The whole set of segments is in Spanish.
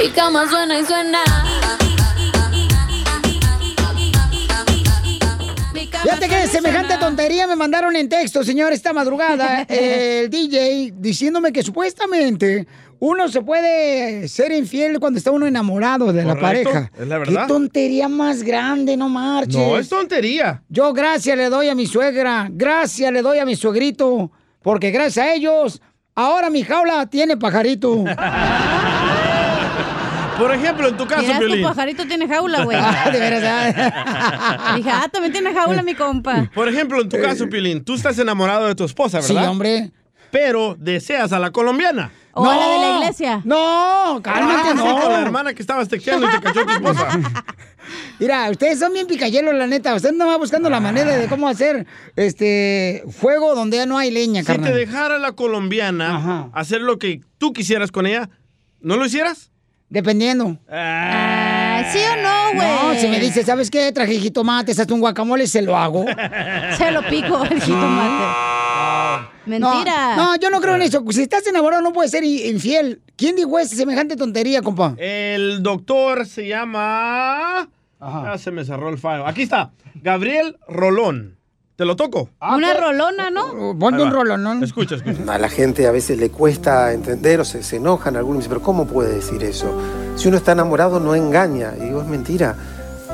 Mi cama suena y suena. Fíjate que semejante tontería me mandaron en texto, señor, esta madrugada, el DJ diciéndome que supuestamente uno se puede ser infiel cuando está uno enamorado de la pareja. es la verdad. Qué tontería más grande, no marches. No, es tontería. Yo gracias le doy a mi suegra, gracias le doy a mi suegrito, porque gracias a ellos, ahora mi jaula tiene pajarito. Por ejemplo, en tu caso, Mira, tu Piolín. pajarito tiene jaula, güey. Ah, de verdad. Dije, ah, también tiene jaula mi compa. Por ejemplo, en tu caso, Pilín, tú estás enamorado de tu esposa, Sí, ¿verdad? hombre. Pero deseas a la colombiana. O a la de la iglesia. No, cálmate, Ah, sí, no. con la hermana que estabas texteando y te cachó tu esposa. Mira, ustedes son bien picayelos, la neta. Ustedes no van buscando la manera de cómo hacer este fuego donde ya no hay leña, Si te carnal. dejara la colombiana hacer lo que tú quisieras con ella, ¿no lo hicieras? Dependiendo. Ah, ¿Sí o no, güey? No, si me dice, ¿sabes qué? Traje jitomates, hasta un guacamole, se lo hago. Se lo pico el jitomate. Mentira. No, no, yo no creo en eso. Si estás enamorado no puedes ser infiel. ¿Quién dijo esa semejante tontería, compa? El doctor se llama... Ah, se me cerró el fallo. Aquí está. Gabriel Rolón. ¿Te lo toco? Una rolona, ¿no? Ponte Ahí un va. rolón, ¿no? Escucha, escucha. A la gente a veces le cuesta entender o se, se enojan algunos. Dicen, pero ¿cómo puede decir eso? Si uno está enamorado no engaña. Y digo, es mentira.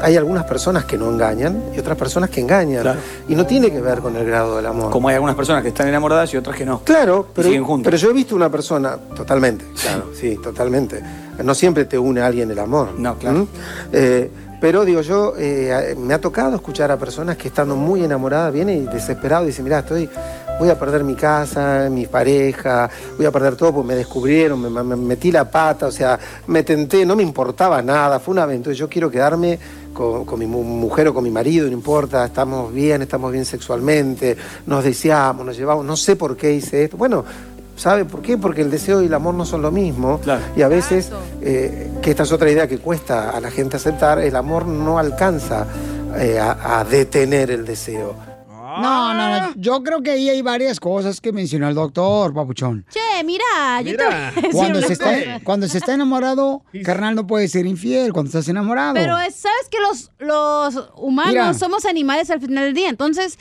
Hay algunas personas que no engañan y otras personas que engañan. Y no tiene que ver con el grado del amor. Como hay algunas personas que están enamoradas y otras que no. Claro, pero, siguen juntos. pero yo he visto una persona, totalmente, claro, sí, totalmente. No siempre te une a alguien el amor. No, claro. Pero digo yo, eh, me ha tocado escuchar a personas que estando muy enamoradas vienen y desesperados y dicen, mira, estoy, voy a perder mi casa, mi pareja, voy a perder todo porque me descubrieron, me, me- me metí la pata, o sea, me tenté, no me importaba nada, fue una aventura, yo quiero quedarme con, con mi mu- mujer o con mi marido, no importa, estamos bien, estamos bien sexualmente, nos deseamos, nos llevamos, no sé por qué hice esto. Bueno, ¿sabe por qué? Porque el deseo y el amor no son lo mismo. Y a veces, eh, que esta es otra idea que cuesta a la gente aceptar, el amor no alcanza eh, a, a detener el deseo. No, no, no. Yo creo que ahí hay varias cosas que mencionó el doctor, papuchón. Che, mira, yo te voy a decir Cuando se, está, cosa. cuando se está enamorado, carnal, no puede ser infiel cuando estás enamorado. Pero es- sabes que los, los humanos Mira. somos animales al final del día, entonces.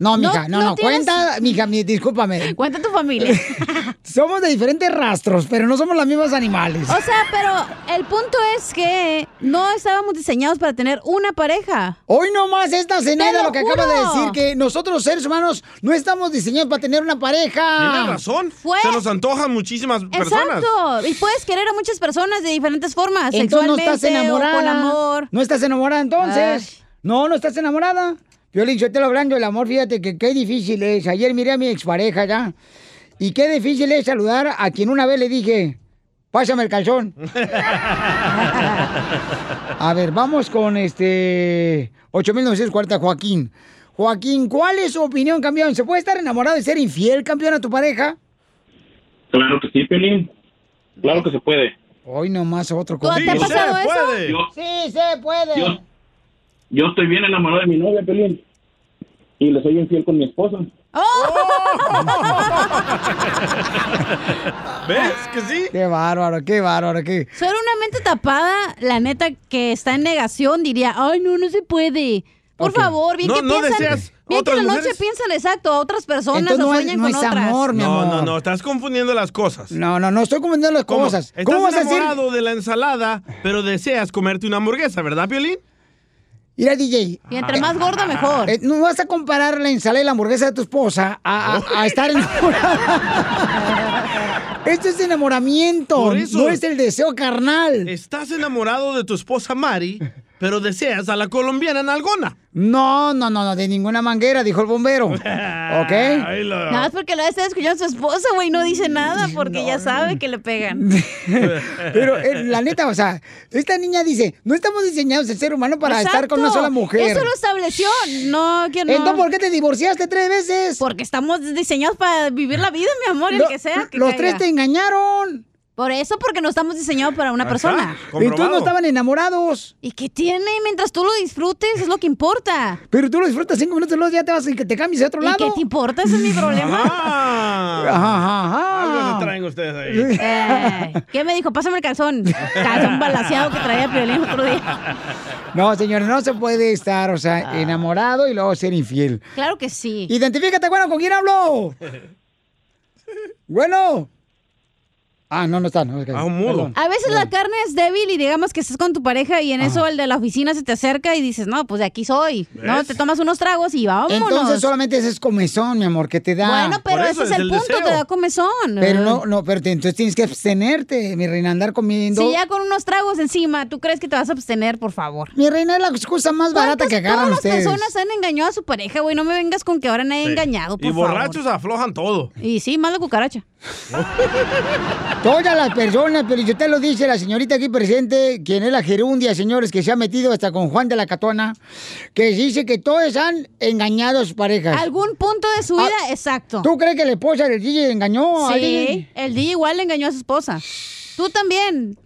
No, mija, no, no, tienes- cuenta, mija, mi- discúlpame. Cuenta tu familia. somos de diferentes rastros, pero no somos los mismos animales. O sea, pero el punto es que no estábamos diseñados para tener una pareja. Hoy nomás esta Zeneda Te lo que acaba de decir, que nosotros los seres humanos no estamos diseñados para tener una pareja. Tienes razón. Se nos antojan muchísimas personas. Exacto. Y puedes querer a muchas personas de diferentes formas, Entonces no estás enamorada. o con amor. No estás enamorada entonces. No, no estás enamorada. Violín, yo te lo hablando del amor, fíjate que qué difícil es. Ayer miré a mi expareja ya. Y qué difícil es saludar a quien una vez le dije, pásame el calzón. A ver, vamos con este 8940 Joaquín. Joaquín, ¿cuál es su opinión, campeón? ¿Se puede estar enamorado y ser infiel, campeón, a tu pareja? Claro que sí, Pelín. Claro que se puede. Hoy nomás otro ¿Tú te ha pasado eso? puede. Yo- Sí, se puede. Yo, yo estoy bien enamorado de mi novia, Pelín. Y le soy infiel con mi esposa. ¿Ves que sí? Qué bárbaro, qué bárbaro, qué. Solo una mente tapada, la neta que está en negación, diría, ay, no, no se puede. Por Ok. favor, bien No- que no piensan. deseas bien que en la noche mujeres. piensan exacto a otras personas Entonces o no es- sueñan no con es otras. amor, mi No, amor. no, no, estás confundiendo las cosas. No, no, no estoy confundiendo las ¿Cómo? cosas. Estás ¿Cómo vas a decir? enamorado de la ensalada, pero deseas comerte una hamburguesa, ¿verdad, Piolín? Mira, DJ. Y entre más gorda, mejor. eh, no vas a comparar la ensalada y la hamburguesa de tu esposa a, a- a estar enamorada. Esto es enamoramiento, Por eso. no es el deseo carnal. Estás enamorado de tu esposa Mari, pero deseas a la colombiana Nalgona. No, no, no, no, de ninguna manguera, dijo el bombero. ¿Ok? Nada más porque lo está escuchando a su esposa, güey, no dice nada porque ya sabe que le pegan. Pero eh, la neta, o sea, esta niña dice, no estamos diseñados el ser humano para estar con una sola mujer. Eso lo estableció. No, que no. Entonces, ¿por qué te divorciaste tres veces? Porque estamos diseñados para vivir la vida, mi amor, el Lo- que sea. Que los caiga. tres te engañaron. Por eso, porque no estamos diseñados para una persona. Y tú no estaban enamorados. ¿Y qué tiene? Mientras tú lo disfrutes, es lo que importa. Pero tú lo disfrutas cinco minutos, luego ya te vas y que te cambies a otro lado. ¿Y qué te importa? Ese es mi problema. Ah, Algo se traen ustedes ahí. Eh, ¿Qué me dijo? Pásame el calzón. Calzón balanceado que traía Piolín otro día. No, señores, no se puede estar, o sea, enamorado y luego ser infiel. Claro que sí. Identifícate, bueno, ¿con quién hablo? bueno. Ah, no, no está. No, Ah, un mudo. A veces la carne es débil y digamos que estás con tu pareja y en eso el de la oficina se te acerca y dices, no, pues de aquí soy. No, te tomas unos tragos y vámonos. Entonces solamente ese es comezón, mi amor, que te da. Bueno, pero ese es el, punto, te da comezón. Pero no, no, pero te- entonces tienes que abstenerte, mi reina, andar comiendo. Si ya con unos tragos encima, ¿tú crees que te vas a abstener, por favor? Mi reina es la excusa más barata que agarran Todas ustedes. las personas han engañado a su pareja, güey. No me vengas con que ahora nadie ha engañado, por Y favor. borrachos aflojan todo. Y sí, más la cucaracha. Todas las personas, pero usted lo dice la señorita aquí presente, quien es la gerundia, señores, que se ha metido hasta con Juan de la Catona, que dice que todos han engañado a sus parejas. Algún punto de su vida, exacto. Ah, ¿Tú crees que la esposa del DJ engañó a alguien? Sí, el DJ igual le engañó a su esposa. Tú también.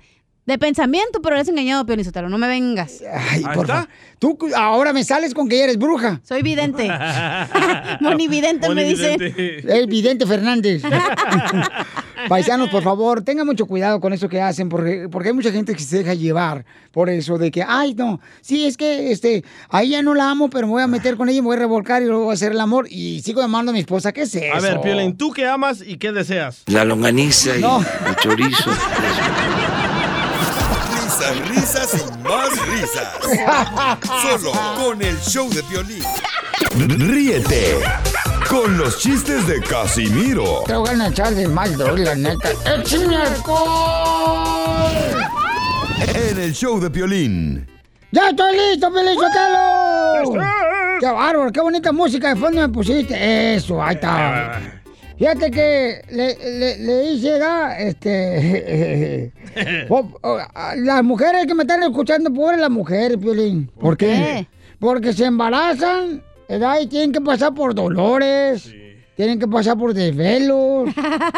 De pensamiento, pero eres engañado, Pio Lizotero. No me vengas. Ay, por favor. Tú ahora me sales con que ya eres bruja. Soy vidente. Monividente me dicen. El vidente Fernández. Paisanos, por favor, tengan mucho cuidado con eso que hacen, porque, porque hay mucha gente que se deja llevar por eso de que, ay, no, sí, es que este, ahí ya no la amo, pero me voy a meter con ella y me voy a revolcar y luego voy a hacer el amor y sigo llamando a mi esposa. ¿Qué es eso? A ver, Piolín, ¿tú qué amas y qué deseas? La longaniza y No. el chorizo. Risas, risas y más risas. Solo con el show de violín. Ríete con los chistes de Casimiro Te voy a echar de mal, doy, la neta. ¡Échame alcohol! en el show de violín. ¡Ya estoy listo, Feliz Sotelo! ¡Qué bárbaro! ¡Qué bonita música de fondo me pusiste! Eso, ahí está. Fíjate que le, le, le hice, ¿da? este... las mujeres que me están escuchando, pobres las mujeres, Piolín. ¿Por qué? Porque se embarazan, ¿verdad? Y tienen que pasar por dolores, tienen que pasar por desvelos,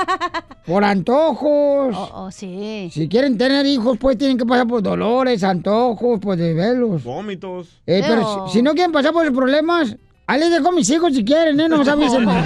por antojos. Oh, oh, sí. Si quieren tener hijos, pues tienen que pasar por dolores, antojos, por desvelos. Vómitos. Eh, pero si, si no quieren pasar por los problemas, ahí les dejo a mis hijos si quieren, ¿eh? No nos avisen.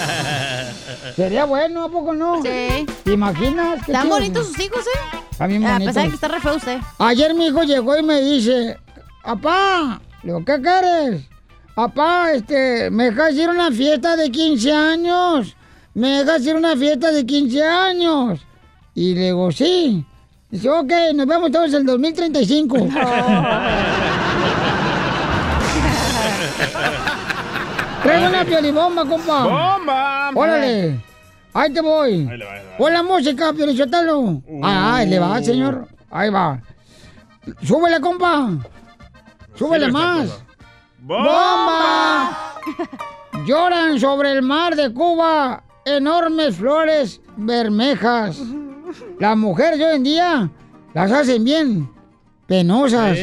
Sería bueno, ¿a poco no? Sí. ¿Te imaginas? Están bonitos sus hijos, ¿eh? Está bien A bonito. pesar de que está re feo usted. Ayer mi hijo llegó y me dice, papá, le digo, ¿qué quieres? Papá, este, ¿me dejas ir a una fiesta de 15 años? ¿Me dejas ir a una fiesta de 15 años? Y le digo, sí. Dice, ok, nos vemos todos en el 2035. Traigo una piolibomba, compa. ¡Bomba! Órale. Ahí te voy. Ahí le va, ahí le va. Pon la música, Piolichotelo. Ah, ahí le va, señor. Ahí va. Súbele, compa. Súbele más. cosa. ¡Bomba! Lloran sobre el mar de Cuba enormes flores bermejas. Las mujeres de hoy en día las hacen bien penosas.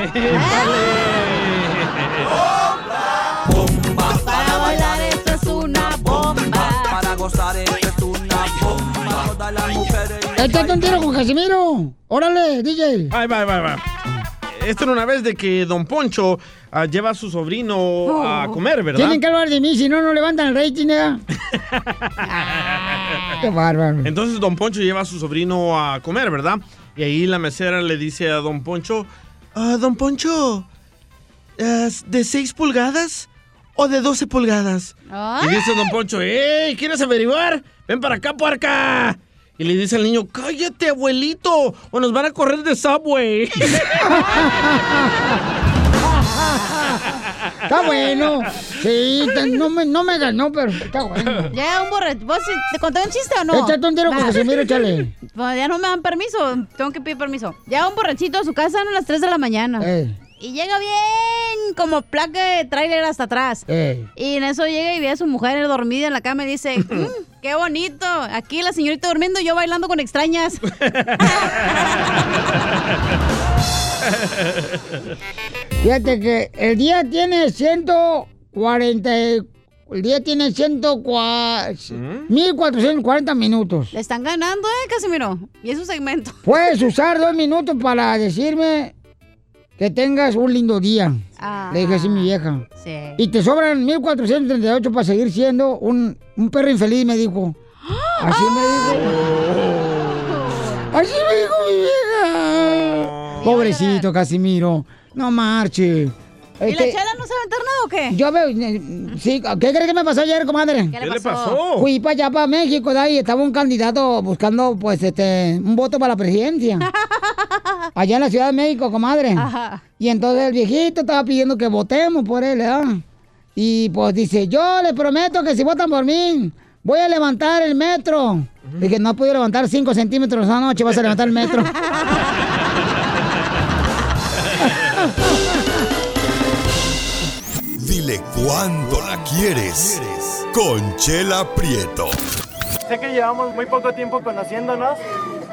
Para bailar esto es una bomba. Para gozar esto es una bomba. Todas las mujeres. Échate un tiro con Casimiro. Órale, DJ. Ahí va, va, va. Esto era una vez de que Don Poncho ah, lleva a su sobrino a comer, ¿verdad? Tienen que hablar de mí, si no, no levantan el rating, ¿eh? Qué bárbaro. Entonces Don Poncho lleva a su sobrino a comer, ¿verdad? Y ahí la mesera le dice a Don Poncho, "Ah, Don Poncho, ¿es ¿de 6 pulgadas o de 12 pulgadas? Y dice Don Poncho, ¡Ey! ¿Quieres averiguar? Ven para acá, puerca. Y le dice al niño, cállate, abuelito, o nos van a correr de Subway. Está bueno. Sí, no me, no me ganó, pero está bueno. Ya, un borracho. ¿Vos te conté un chiste o no? Échate un tiro con. Casimiro, échale. Bueno, ya no me dan permiso. Tengo que pedir permiso. Llega un borrachito a su casa a las 3 de la mañana. Ey, Y llega bien como placa de tráiler hasta atrás. ey. Y en eso llega y ve a su mujer dormida en la cama y dice, "Mm, qué bonito. Aquí la señorita durmiendo y yo bailando con extrañas. Fíjate que el día tiene 140, el día tiene 104 1440 minutos. Le están ganando, ¿eh, Casimiro? Y es un segmento. Puedes usar dos minutos para decirme que tengas un lindo día. Ah. Le dije así a mi vieja. Sí. Y te sobran 1438 para seguir siendo un, un perro infeliz, me dijo. Así me dijo. Así me dijo mi vieja. Pobrecito Casimiro. No marche. ¿Y Este, la chela no sabe meter nada o qué? yo veo, eh, sí, ¿qué crees que me pasó ayer, comadre? ¿Qué le pasó? Fui para allá, para México, de ahí estaba un candidato buscando, pues, este, un voto para la presidencia. allá en la Ciudad de México, comadre. Ajá. Y entonces el viejito estaba pidiendo que votemos por él, ¿verdad? Y pues dice, yo les prometo que si votan por mí, voy a levantar el metro. Dije, no podido levantar 5 centímetros esa noche, vas a levantar el metro. Dile cuándo la quieres. Conchela Prieto. Sé que llevamos muy poco tiempo conociéndonos.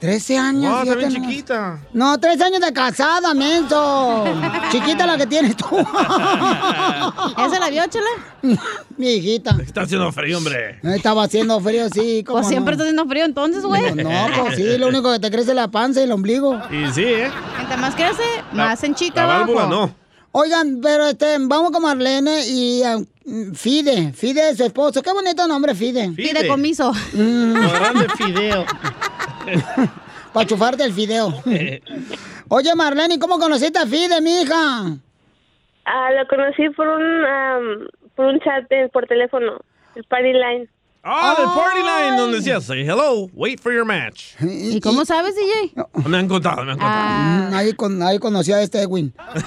13 años. Wow, está fíjate bien nomás. chiquita. No, 13 años de casada, menso. Chiquita la que tienes tú. ¿Esa la vio, chela? Mi hijita. Está haciendo frío, hombre. Estaba haciendo frío, sí. ¿cómo Pues siempre no? está haciendo frío entonces, güey. No, pues sí, lo único que te crece es la panza y el ombligo. Y sí, ¿eh? Entre más crece, más en chica La válvula abajo. no. Oigan, pero este, vamos con Marlene y ah, Fide. Fide es su esposo. Qué bonito nombre, Fide. Fideicomiso. Lo grande fideo. Para chufarte el fideo. Oye, Marlene, ¿y cómo conociste a Fide, mija? Ah, lo conocí por un, am, por un chat de- por teléfono, el Party Line. Ah, el party line donde decía, say hello, wait for your match. ¿Y cómo sabes, DJ? Me han contado, me han contado. Mm, Ahí, con, ahí conocí a este Edwin.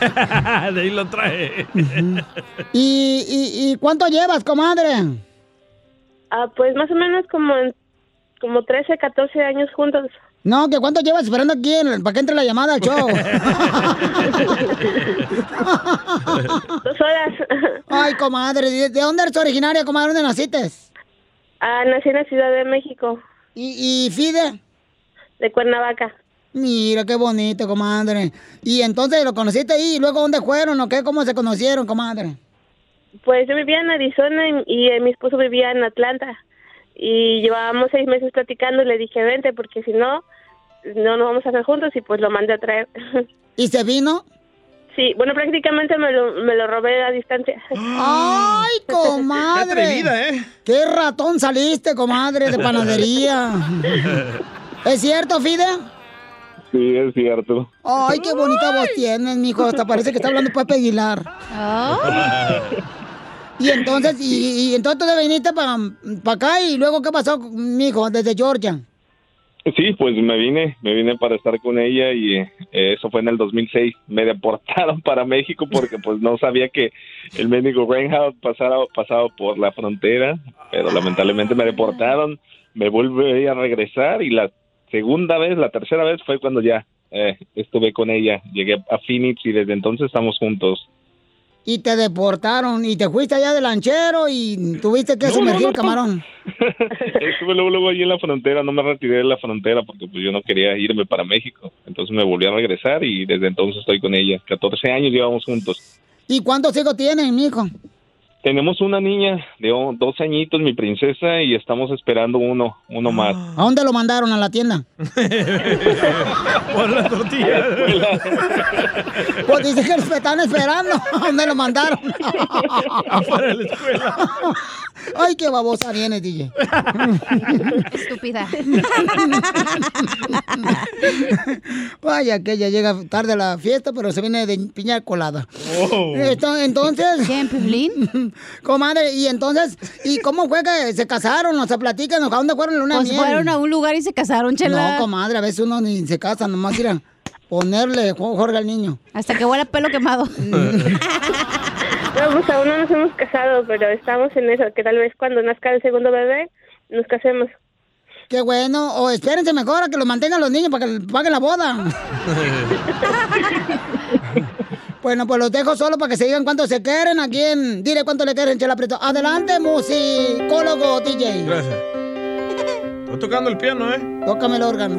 De ahí lo trae. ¿Y, y, y cuánto llevas, comadre? Ah, pues más o menos como en, como 13, 14 años juntos. No, que cuánto llevas esperando aquí en- para que entre la llamada al show. Dos horas. Ay, comadre, ¿de, de dónde eres originaria, comadre? ¿Dónde naciste? Ah, nací en la Ciudad de México, ¿Y, y Fide? de Cuernavaca. Mira, qué bonito, comadre. Y entonces lo conociste ahí, y luego ¿dónde fueron o qué? ¿Cómo se conocieron, comadre? Pues yo vivía en Arizona y, y, eh, mi esposo vivía en Atlanta. Y llevábamos seis meses platicando y le dije, vente, porque si no, no nos vamos a hacer juntos y pues lo mandé a traer. ¿Y se vino? Sí, bueno, prácticamente me lo, me lo robé a distancia. ¡Ay, comadre! Qué atrevida, ¿eh? ¡Qué ratón saliste, comadre, de panadería! ¿Es cierto, Fide? Sí, es cierto. Ay, qué bonita voz tienes, mijo. Hasta parece que está hablando Pepe Aguilar. Y entonces, y, y entonces te viniste para acá y luego, ¿qué pasó, mijo, desde Georgia? Sí, pues me vine, me vine para estar con ella y eh, eso fue en el 2006. Me deportaron para México porque pues no sabía que el médico Reinhardt pasara, pasaba por la frontera, pero lamentablemente me deportaron. Me volví a regresar y la segunda vez, la tercera vez fue cuando ya eh, estuve con ella. Llegué a Phoenix y desde entonces estamos juntos. Y te deportaron y te fuiste allá de lanchero y tuviste que sumergir el camarón. Estuve luego, luego allí en la frontera, no me retiré de la frontera porque pues yo no quería irme para México. Entonces me volví a regresar y desde entonces estoy con ella. 14 años llevamos juntos. ¿Y cuántos hijos tienen, mijo? Tenemos una niña de dos añitos, mi princesa, y estamos esperando uno, uno más. ¿A dónde lo mandaron? ¿A la tienda? Por la tortilla. Pues dice que lo están esperando. ¿A dónde lo mandaron? Afuera de la escuela. Ay, qué babosa vienes, DJ. Estúpida. Vaya, que ella llega tarde a la fiesta, pero se viene de piña colada. Oh. Entonces. ¿Quién, Piolín? Comadre, y entonces, ¿y cómo fue que se casaron? O sea, platícanos, ¿a dónde fueron luna de Pues miel? fueron a un lugar y se casaron, chela. No, comadre, a veces uno ni se casa, nomás ir a ponerle Jo- Jorge al niño. Hasta que huele a pelo quemado. No, pues aún no nos hemos casado, pero estamos en eso, que tal vez cuando nazca el segundo bebé nos casemos. Qué bueno. O espérense mejor a que los mantengan los niños para que paguen la boda. Bueno, pues los dejo solo para que se digan cuánto se quieren. ¿A quién? Dile cuánto le quieren, Chela Prieto. Adelante, musicólogo DJ. Gracias. Estoy tocando el piano, ¿eh? Tócame el órgano.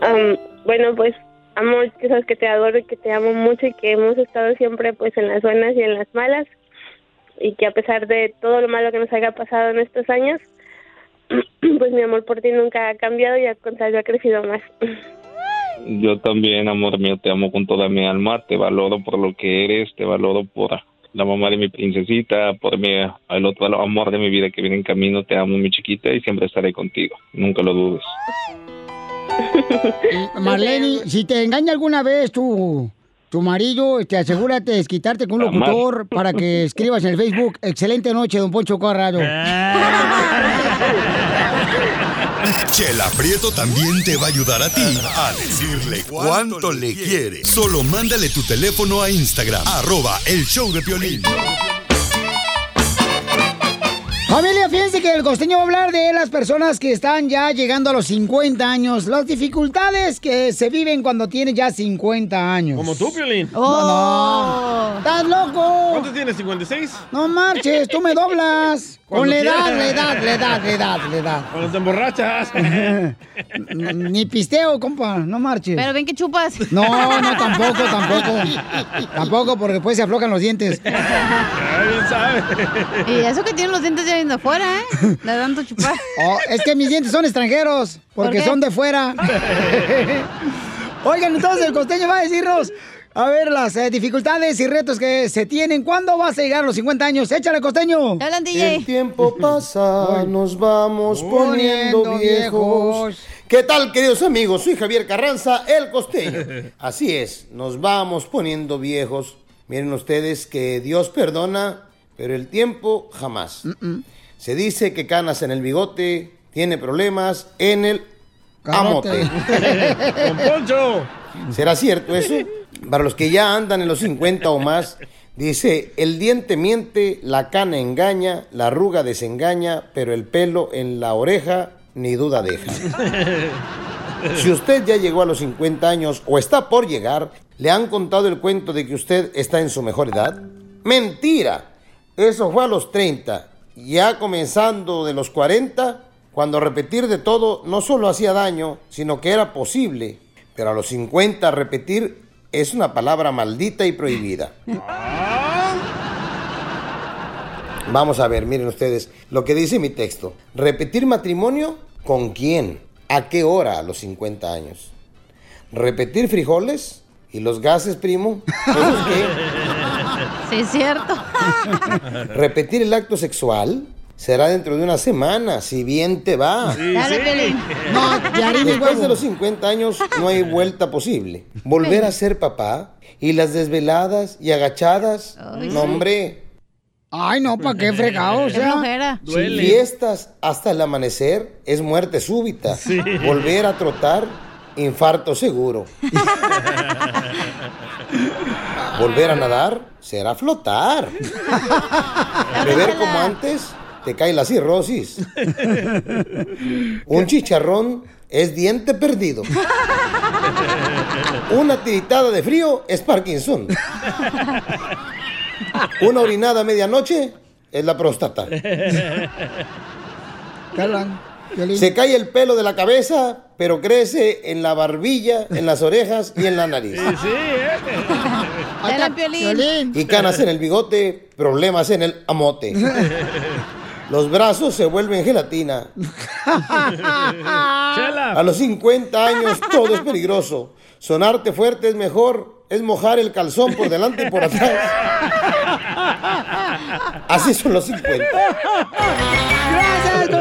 Am, bueno, pues, amor, que sabes que te adoro y que te amo mucho y que hemos estado siempre, pues, en las buenas y en las malas. Y que a pesar de todo lo malo que nos haya pasado en estos años, pues mi amor por ti nunca ha cambiado y al contrario ha crecido más. Yo también, amor mío, te amo con toda mi alma, te valoro por lo que eres, te valoro por la mamá de mi princesita, por mi, el otro amor de mi vida que viene en camino, te amo mi chiquita y siempre estaré contigo, nunca lo dudes. Marlene, si te engaña alguna vez tu, tu marido, te asegúrate de desquitarte con un locutor para que escribas en el Facebook, excelente noche, don Poncho Corrado. Chela Prieto también te va a ayudar a ti a decirle cuánto le quiere. Solo mándale tu teléfono a Instagram, arroba el show de Piolín. Familia, fíjense que el costeño va a hablar de las personas que están ya llegando a los 50 años, las dificultades que se viven cuando tienes ya 50 años. Como tú, Piolín. No, no. ¿Estás loco? ¿Cuánto tienes? ¿56? No marches, tú me doblas. Con la edad, la edad, la edad, la edad, la edad. Cuando te emborrachas. Ni pisteo, compa, no marches. Pero ven que chupas. No, no, tampoco, tampoco. Tampoco, porque después se aflojan los dientes. bien sabe. Y eso que tienen los dientes ya viendo afuera, ¿eh? Le dan tu chupar. Oh, es que mis dientes son extranjeros, porque son de fuera. Oigan, entonces el costeño va a decirnos, a ver, las eh, dificultades y retos que se tienen. ¿Cuándo vas a llegar a los 50 años? Échale, costeño. Hablan, El tiempo pasa, nos vamos poniendo Poniendo viejos. viejos. ¿Qué tal, queridos amigos? Soy Javier Carranza, el costeño. Así es, nos vamos poniendo viejos. Miren ustedes que Dios perdona, pero el tiempo jamás. Se dice que canas en el bigote, tiene problemas en el Camote. amote. Poncho. ¿Será cierto eso? Para los que ya andan en los 50 o más, dice, el diente miente, la cana engaña, la arruga desengaña, pero el pelo en la oreja ni duda deja. Si usted ya llegó a los 50 años o está por llegar, ¿le han contado el cuento de que usted está en su mejor edad? Mentira. Eso fue a los 30. Ya comenzando de los 40, cuando repetir de todo no solo hacía daño, sino que era posible. Pero a los 50 repetir es una palabra maldita y prohibida. Vamos a ver, miren ustedes lo que dice mi texto. ¿Repetir matrimonio con quién? ¿A qué hora a los 50 años? ¿Repetir frijoles? ¿Y los gases, primo? ¿Esos qué? Sí, es cierto. ¿Repetir el acto sexual? Será dentro de una semana, si bien te va. Dale, Pelín. No, ya Después de los 50 años no hay vuelta posible. Volver a ser papá y las desveladas y agachadas. no, hombre. Ay, no, ¿para qué fregado? O sea. Duele. Fiestas hasta el amanecer es muerte súbita. Volver a trotar, infarto seguro. Volver a nadar será flotar. Beber como antes, te cae la cirrosis. Un chicharrón es diente perdido. Una tiritada de frío es Parkinson. Una orinada a medianoche es la próstata. Se cae el pelo de la cabeza, pero crece en la barbilla, en las orejas y en la nariz. Sí, ¿eh? Y canas en el bigote, problemas en el amote. Los brazos se vuelven gelatina. A los 50 años todo es peligroso. Sonarte fuerte es mejor, es mojar el calzón por delante y por atrás. Así son los 50. Gracias.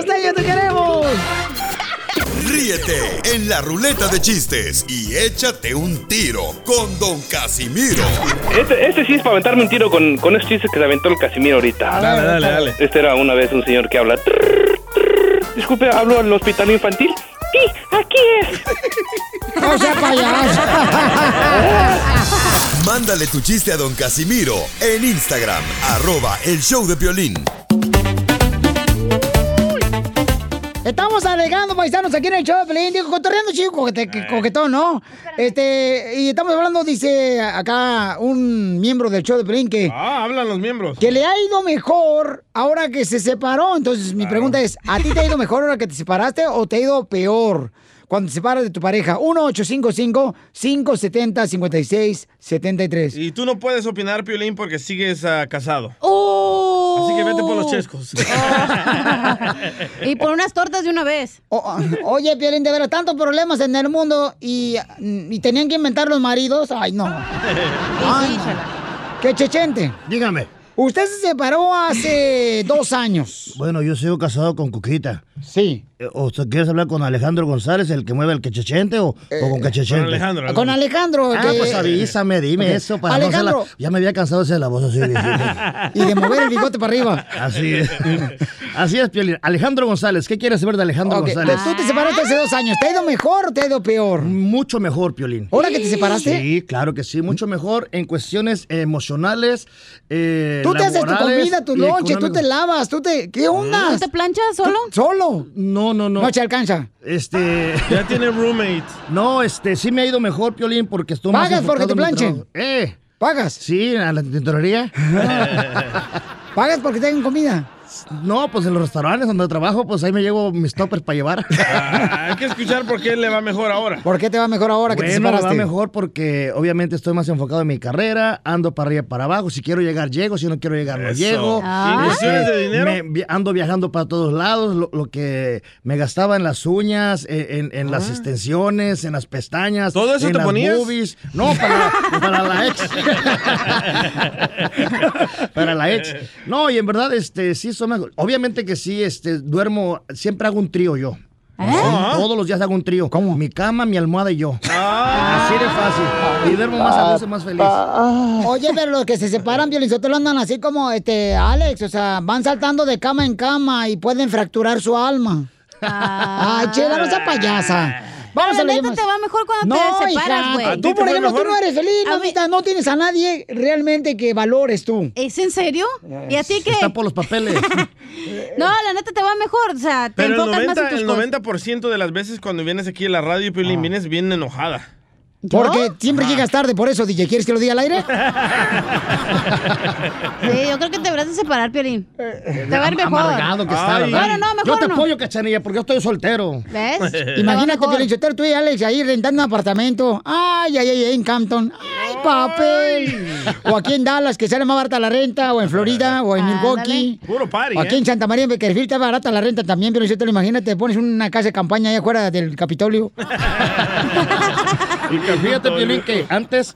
Ríete en la ruleta de chistes y échate un tiro con Don Casimiro. Este, este sí es para aventarme un tiro con, con esos chistes que se aventó el Casimiro ahorita. Dale, dale, dale. Este era una vez un señor que habla. "Trrr, trrr". Disculpe, ¿hablo al hospital infantil? Sí, aquí es. No sea payaso. Mándale tu chiste a Don Casimiro en Instagram, arroba el show de Piolín. Estamos alegando, paisanos, aquí en el show de Pelín. Digo, cotorreando, chico, coquete- que- coquetón, ¿no? Este, y estamos hablando, dice acá un miembro del show de Pelín que, Ah, hablan los miembros. que le ha ido mejor ahora que se separó. Entonces, mi pregunta es, ¿a ti te ha ido mejor ahora que te separaste o te ha ido peor cuando te separas de tu pareja? 1-855-570-5673. Y tú no puedes opinar, Piolín, porque sigues ah, casado. ¡Oh! Así que vete por los chescos. Y por unas tortas de una vez. Oye, Piolín, de veras, tantos problemas en el mundo y, y tenían que inventar los maridos. Ay, no. Ay, no. ¡Qué chechente! Dígame. Usted se separó hace dos años. Bueno, yo sigo casado con Cuquita. Sí. ¿O usted quieres hablar con Alejandro González, el que mueve el quechechente, o, o con Quechechente? con Alejandro, Con Alejandro. Ah, que- pues avísame, dime eso. Para Alejandro. no hacerla- Ya me había cansado de hacer la voz así. Y de mover el bigote para arriba. Así es. Así es, Piolín. Alejandro González, ¿qué quieres saber de Alejandro Ok, González? Tú te separaste hace dos años. ¿Te ha ido mejor o te ha ido peor? Mucho mejor, Piolín. ¿Ahora que te separaste? Sí, claro que sí, mucho mejor en cuestiones emocionales. eh, Tú te haces tu comida, tu y lonche, tú te lavas, tú te... ¿Qué onda? ¿Tú te planchas solo? ¿Solo? No, no, no. No te alcanza. Este. Ya tiene roommate. No, este, sí me ha ido mejor, Piolín, porque estoy más ¿Pagas porque te planchen? ¿Eh? ¿Pagas? Sí, a la tintorería. ¿Pagas porque tengan comida? No, pues en los restaurantes donde trabajo, pues ahí me llevo mis toppers para llevar. Ah, hay que escuchar por qué le va mejor ahora. ¿Por qué te va mejor ahora que te Bueno, me separaste? va mejor porque obviamente estoy más enfocado en mi carrera, ando para arriba y para abajo. Si quiero llegar, llego. Si no quiero llegar, no Eso. llego. Ah. ¿Y cuestiones de dinero? me- ando viajando para todos lados. Lo, lo que me gastaba en las uñas, en, en- en las extensiones, en las pestañas. ¿Todo eso en te las ponías? boobies. No, para, para la ex. para la ex. No, y en verdad, este, sí, Obviamente que sí, este, duermo, siempre hago un trío yo. Sí, todos los días hago un trío. ¿Cómo? Mi cama, mi almohada y yo. Así de fácil. Y duermo más a gusto y más feliz. Oye, pero los que se separan, Violinsotelo, andan así como, este, Alex, o sea, van saltando de cama en cama y pueden fracturar su alma. Ay, chela, no sea payasa. Vamos Pero a la neta te va mejor cuando no, te separas, hija, güey. ¿A ti Tú, por ejemplo, tú no eres feliz, mamita. No tienes a nadie realmente que valores tú. ¿Es en serio? ¿Y a ti qué? Está por los papeles. No, la neta te va mejor. O sea, te Pero el enfocas más en 90%, tus el cosas. 90 de las veces cuando vienes aquí a la radio, Piolín, vienes bien enojada. Porque siempre llegas tarde, por eso, DJ. ¿Quieres que lo diga al aire? Sí, yo creo que te deberás de separar, Piolín. Te va a ir mejor. Que está, Ay. ¿verdad? Bueno, no, mejor Yo te no. apoyo, cachanilla, porque yo estoy soltero. ¿Ves? Imagínate, Te. Violinsotelo, tú y Alex ahí rentando un apartamento. Ay, ay, ay, en Campton. Ay, papel. O aquí en Dallas, que sale más barata la renta, o en Florida, o en Milwaukee. Puro party, O aquí ¿eh? en Santa María, en Beckerfield, está barata la renta también, pero te lo imagínate, pones una casa de campaña ahí afuera del Capitolio. Y que fíjate, Piolín, que antes,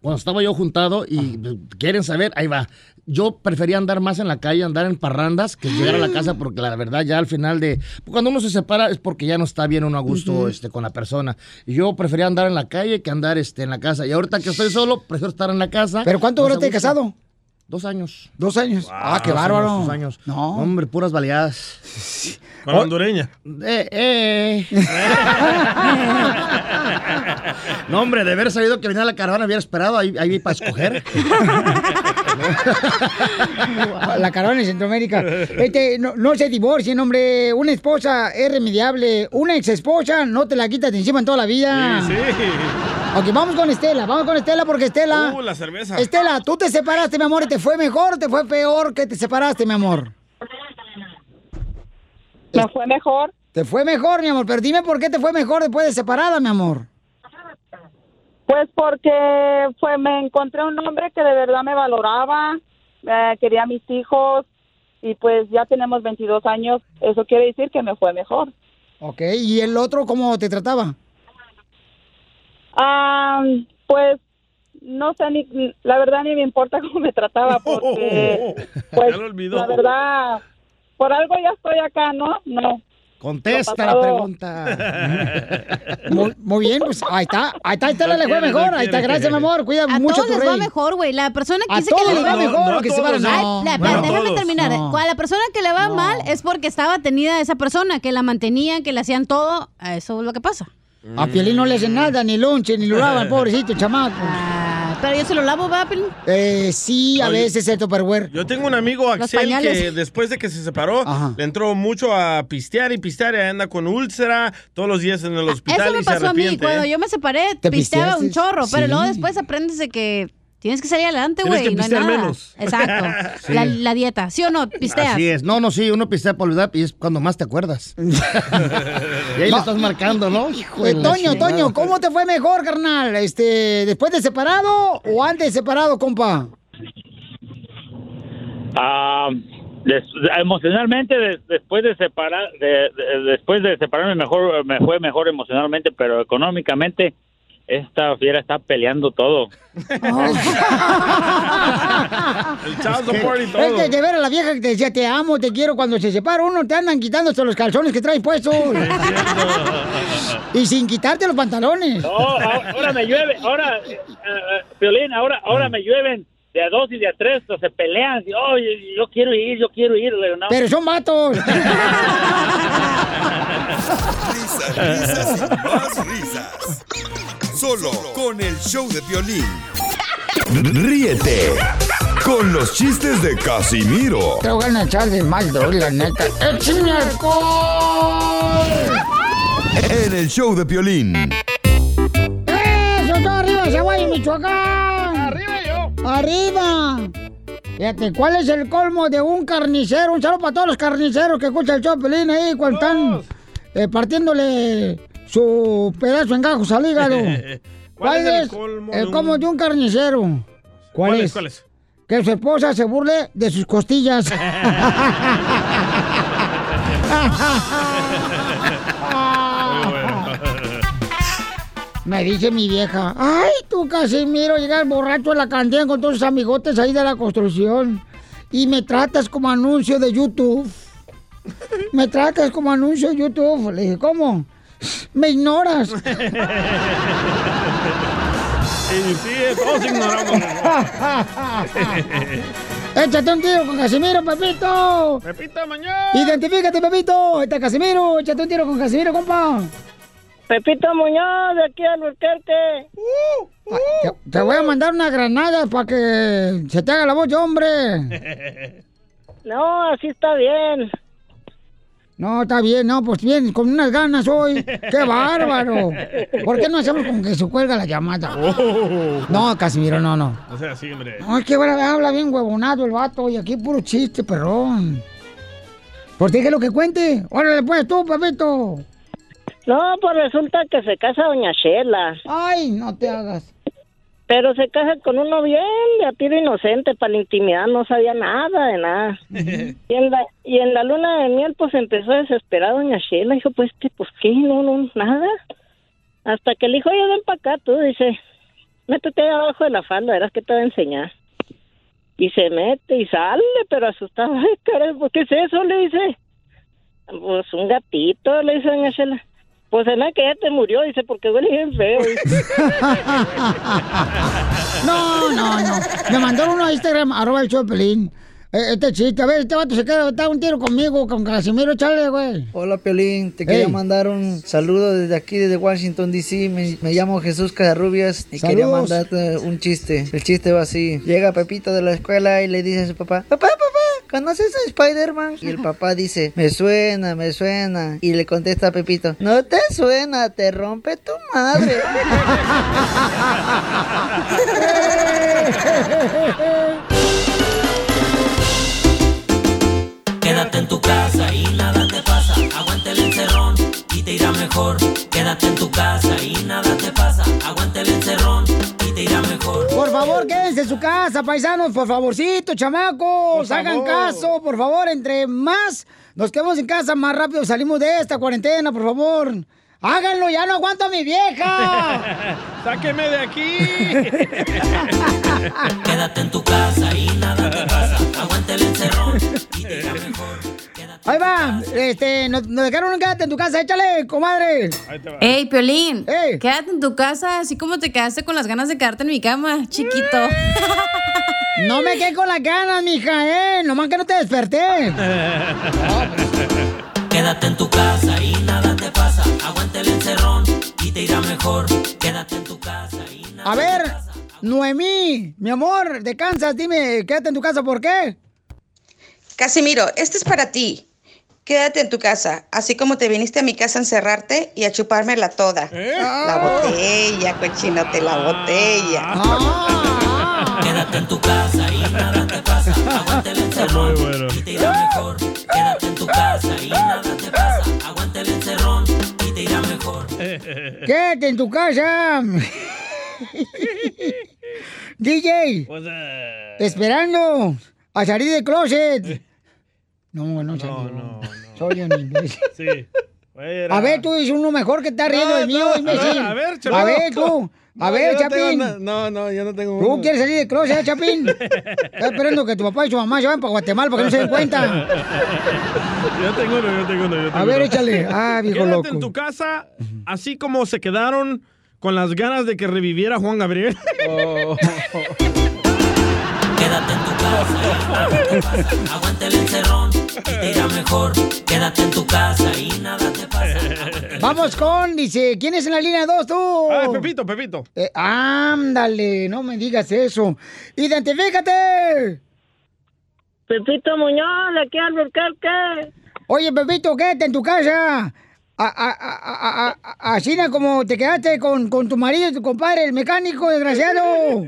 cuando estaba yo juntado y quieren saber, ahí va. Yo prefería andar más en la calle, andar en parrandas, que llegar a la casa, porque la verdad ya al final de... Cuando uno se separa es porque ya no está bien uno a gusto este, con la persona. Y yo prefería andar en la calle que andar este, en la casa. Y ahorita que estoy solo, prefiero estar en la casa. ¿Pero cuánto duraste gusto. casado? Dos años. Dos años. ah, qué Dos bárbaro. años, dos años. No. Hombre, puras baleadas. Con la hondureña. Eh, eh. no, hombre, de haber sabido que venía la caravana, hubiera esperado ahí, ahí para escoger. La caravana en Centroamérica. Este, no, no se divorcien, hombre. Una esposa es remediable. Una ex esposa no te la quitas de encima en toda la vida. Sí, sí. Ok, vamos con Estela. Vamos con Estela porque Estela. Uh, la cerveza. Estela, tú te separaste, mi amor, y te fue mejor o te fue peor que te separaste, mi amor. Me fue mejor. Te fue mejor, mi amor, pero dime por qué te fue mejor después de separada, mi amor. Pues porque fue, me encontré un hombre que de verdad me valoraba, eh, quería a mis hijos y pues ya tenemos 22 años. Eso quiere decir que me fue mejor. Ok, ¿y el otro cómo te trataba? Ah, pues no sé, ni, la verdad ni me importa cómo me trataba porque pues Ya lo olvidó. la verdad, por algo ya estoy acá, ¿no? No. Contesta la pregunta. Muy, muy bien, pues ahí está. Ahí está, Estela No le fue mejor. no Ahí está, gracias, mi amor. Cuida A mucho todos tu les rey. va mejor, güey. La persona que A dice que le va mejor, no a que se todos, van no. a- no. la- Bueno, déjame todos. terminar. No. Cuando la persona que le va mal es porque estaba tenida esa persona, que la mantenía, que le hacían todo. Eso es lo que pasa. A Piolín no le hacen nada, ni lonche, ni lo lavan, pobrecito chamaco. Ah, Pero yo se lo lavo, ¿va, Pelín? Eh, sí, a Oye. veces el Tupperware. Yo tengo un amigo, Axel, que después de que se separó, le entró mucho a pistear y pistear y anda con úlcera todos los días en el hospital Eso me y se pasó a mí. arrepiente. Cuando ¿eh? yo me separé, ¿Te pisteaba un chorro. Pero luego después aprendes de que tienes que salir adelante, Tienes güey. que No hay pistear nada. menos. Exacto. Sí. La, la dieta. ¿Sí o no? Pisteas. Así es. No, no, sí, uno pistea por olvidar y es cuando más te acuerdas. y ahí le estás marcando, ¿no? Hijo de Eh, Toño, chingada. Toño, ¿cómo te fue mejor, carnal? Este, ¿Después de separado o antes de separado, compa? Ah, des- emocionalmente des- después de separar de- de- después de separarme mejor me fue mejor emocionalmente pero económicamente esta fiera está peleando todo El child support y Es todo. que de ver a la vieja que te decía te amo, te quiero, cuando se separa uno te andan quitándose los calzones que traes puestos. y sin quitarte los pantalones. No, ahora me llueve ahora eh, eh, Piolín ahora ahora me llueven de a dos y de a tres pues, se pelean y, "Oh, yo, yo quiero ir yo quiero ir no. Pero son vatos. Risas, risas y más risas. Solo con el show de violín. Ríete con los chistes de Casimiro Te voy a echar de mal, doy, la neta. ¡Échame alcohol! en el show de violín. ¡Eso está arriba, Zaguay, Michoacán! ¡Arriba yo! ¡Arriba! Fíjate, ¿cuál es el colmo de un carnicero? Un saludo para todos los carniceros que escuchan el show de Pelín ahí cuando están eh, partiéndole su pedazo en gajos al hígado. ¿Cuál es el colmo de el un- colmo de un carnicero? ¿Cuál, ¿Cuál es? es? ¿Cuál es? Que su esposa se burle de sus costillas. Me dice mi vieja, ay, tú Casimiro, llegas borracho a la cantina con todos tus amigotes ahí de la construcción y me tratas como anuncio de YouTube. Me tratas como anuncio de YouTube. Le dije, ¿cómo? Me ignoras. Y sí, todos ignoramos. Échate un tiro con Casimiro, Pepito. Pepito mañana. Identifícate, Pepito. Está Casimiro. Échate un tiro con Casimiro, compa. Pepito Muñoz, de aquí al Burquerque. Te, te voy a mandar una granada para que se te haga la voz hombre. No, así está bien. No, está bien, no, pues bien, con unas ganas hoy. ¡Qué bárbaro! ¿Por qué no hacemos con que se cuelga la llamada? No, Casimiro, no, no. O sea, sí, hombre. No, es que ahora habla bien huevonado el vato y aquí puro chiste, perrón. Pues dije lo que cuente. Órale, pues tú, Pepito. No, pues resulta que se casa Doña Shela. Ay, no te hagas. Pero se casa con uno bien de a tiro inocente para la intimidad, no sabía nada de nada. Y en la, y en la luna de miel, pues empezó a desesperar Doña Shela. Dijo, pues, ¿qué, pues, ¿qué? No, no, nada. Hasta que le dijo, oye, ven para acá, tú, dice, métete ahí abajo de la falda, verás que te va a enseñar. Y se mete y sale, pero asustado. Ay, caray, ¿qué es eso? Le dice. Pues un gatito, le dice Doña Shela. Pues se me que ya te murió, dice, porque huele bien feo. No, no, no. Me mandó uno a Instagram, arroba el Pelín. Eh, Este chiste, a ver, este vato se queda, está un tiro conmigo, con Casimiro, échale, güey. Hola Piolín, te quería Ey. mandar un saludo desde aquí, desde Washington DC. Me, me llamo Jesús Casarrubias y quería mandarte un chiste. El chiste va así: Llega Pepito de la escuela y le dice a su papá: Papá, papá, ¿conoces a Spider-Man? Y el papá dice: Me suena, me suena. Y le contesta a Pepito: No te suena, te rompe tu madre. Quédate en tu casa y nada te pasa. Aguante el encerrón y te irá mejor. Quédate en tu casa y nada te pasa. Aguante el encerrón Por favor, quédense en su casa, paisanos, por favorcito, chamacos, Por hagan favor. caso, por favor, entre más nos quedemos en casa, más rápido salimos de esta cuarentena, por favor. Háganlo, ya no aguanto a mi vieja. ¡Sáqueme de aquí! Quédate en tu casa y nada te pasa. Aguante el encerrón y te mejor. Ahí va, este, nos, nos dejaron un quédate en tu casa, échale, comadre. Ey, Piolín, quédate en tu casa, así como te quedaste con las ganas de quedarte en mi cama, chiquito. No me quedé con las ganas, mija, eh, nomás que no te desperté. Quédate en tu casa y nada te pasa. Aguante el encerrón y te irá mejor. Quédate en tu casa y nada A ver, Noemí, mi amor, de Kansas, dime, quédate en tu casa, ¿por qué? Casimiro, este es para ti. Quédate en tu casa, así como te viniste a mi casa a encerrarte y a chupármela toda. La botella, cochinote, la botella. Quédate en tu casa y nada te pasa. Aguante el encerrón y te irá mejor. Quédate en tu casa y nada te pasa. Aguante el encerrón y te irá mejor. Quédate en tu casa. DJ, esperando a salir del closet. No, no salió. No, Soy un imbécil. Sí. A ver, tú dices uno mejor que está riendo No, del mío, no, imbécil. a ver, A ver, tú. A No, ver, no tengo Chapín. No, no, yo no tengo ¿Tú uno. quieres salir del closet, eh, Chapín? Estás esperando que tu papá y tu mamá se vayan para Guatemala para que no se den cuenta. Yo tengo uno, yo tengo uno. yo tengo A ver, uno. échale. Ah, viejo Quédate loco. en tu casa, así como se quedaron con las ganas de que reviviera Juan Gabriel. Quédate en tu casa. Aguante el encerrón y te irá mejor. Quédate en tu casa y nada te pasa. Vamos con, dice, ¿quién es en la línea 2 tú? Ah, Pepito, Pepito. Eh, ándale, no me digas eso. ¡Identifícate! Pepito Muñoz, de aquí al. Oye, Pepito, quédate en tu casa. A- a- a- a- a- a- como te quedaste con, con tu marido y tu compadre, el mecánico, desgraciado.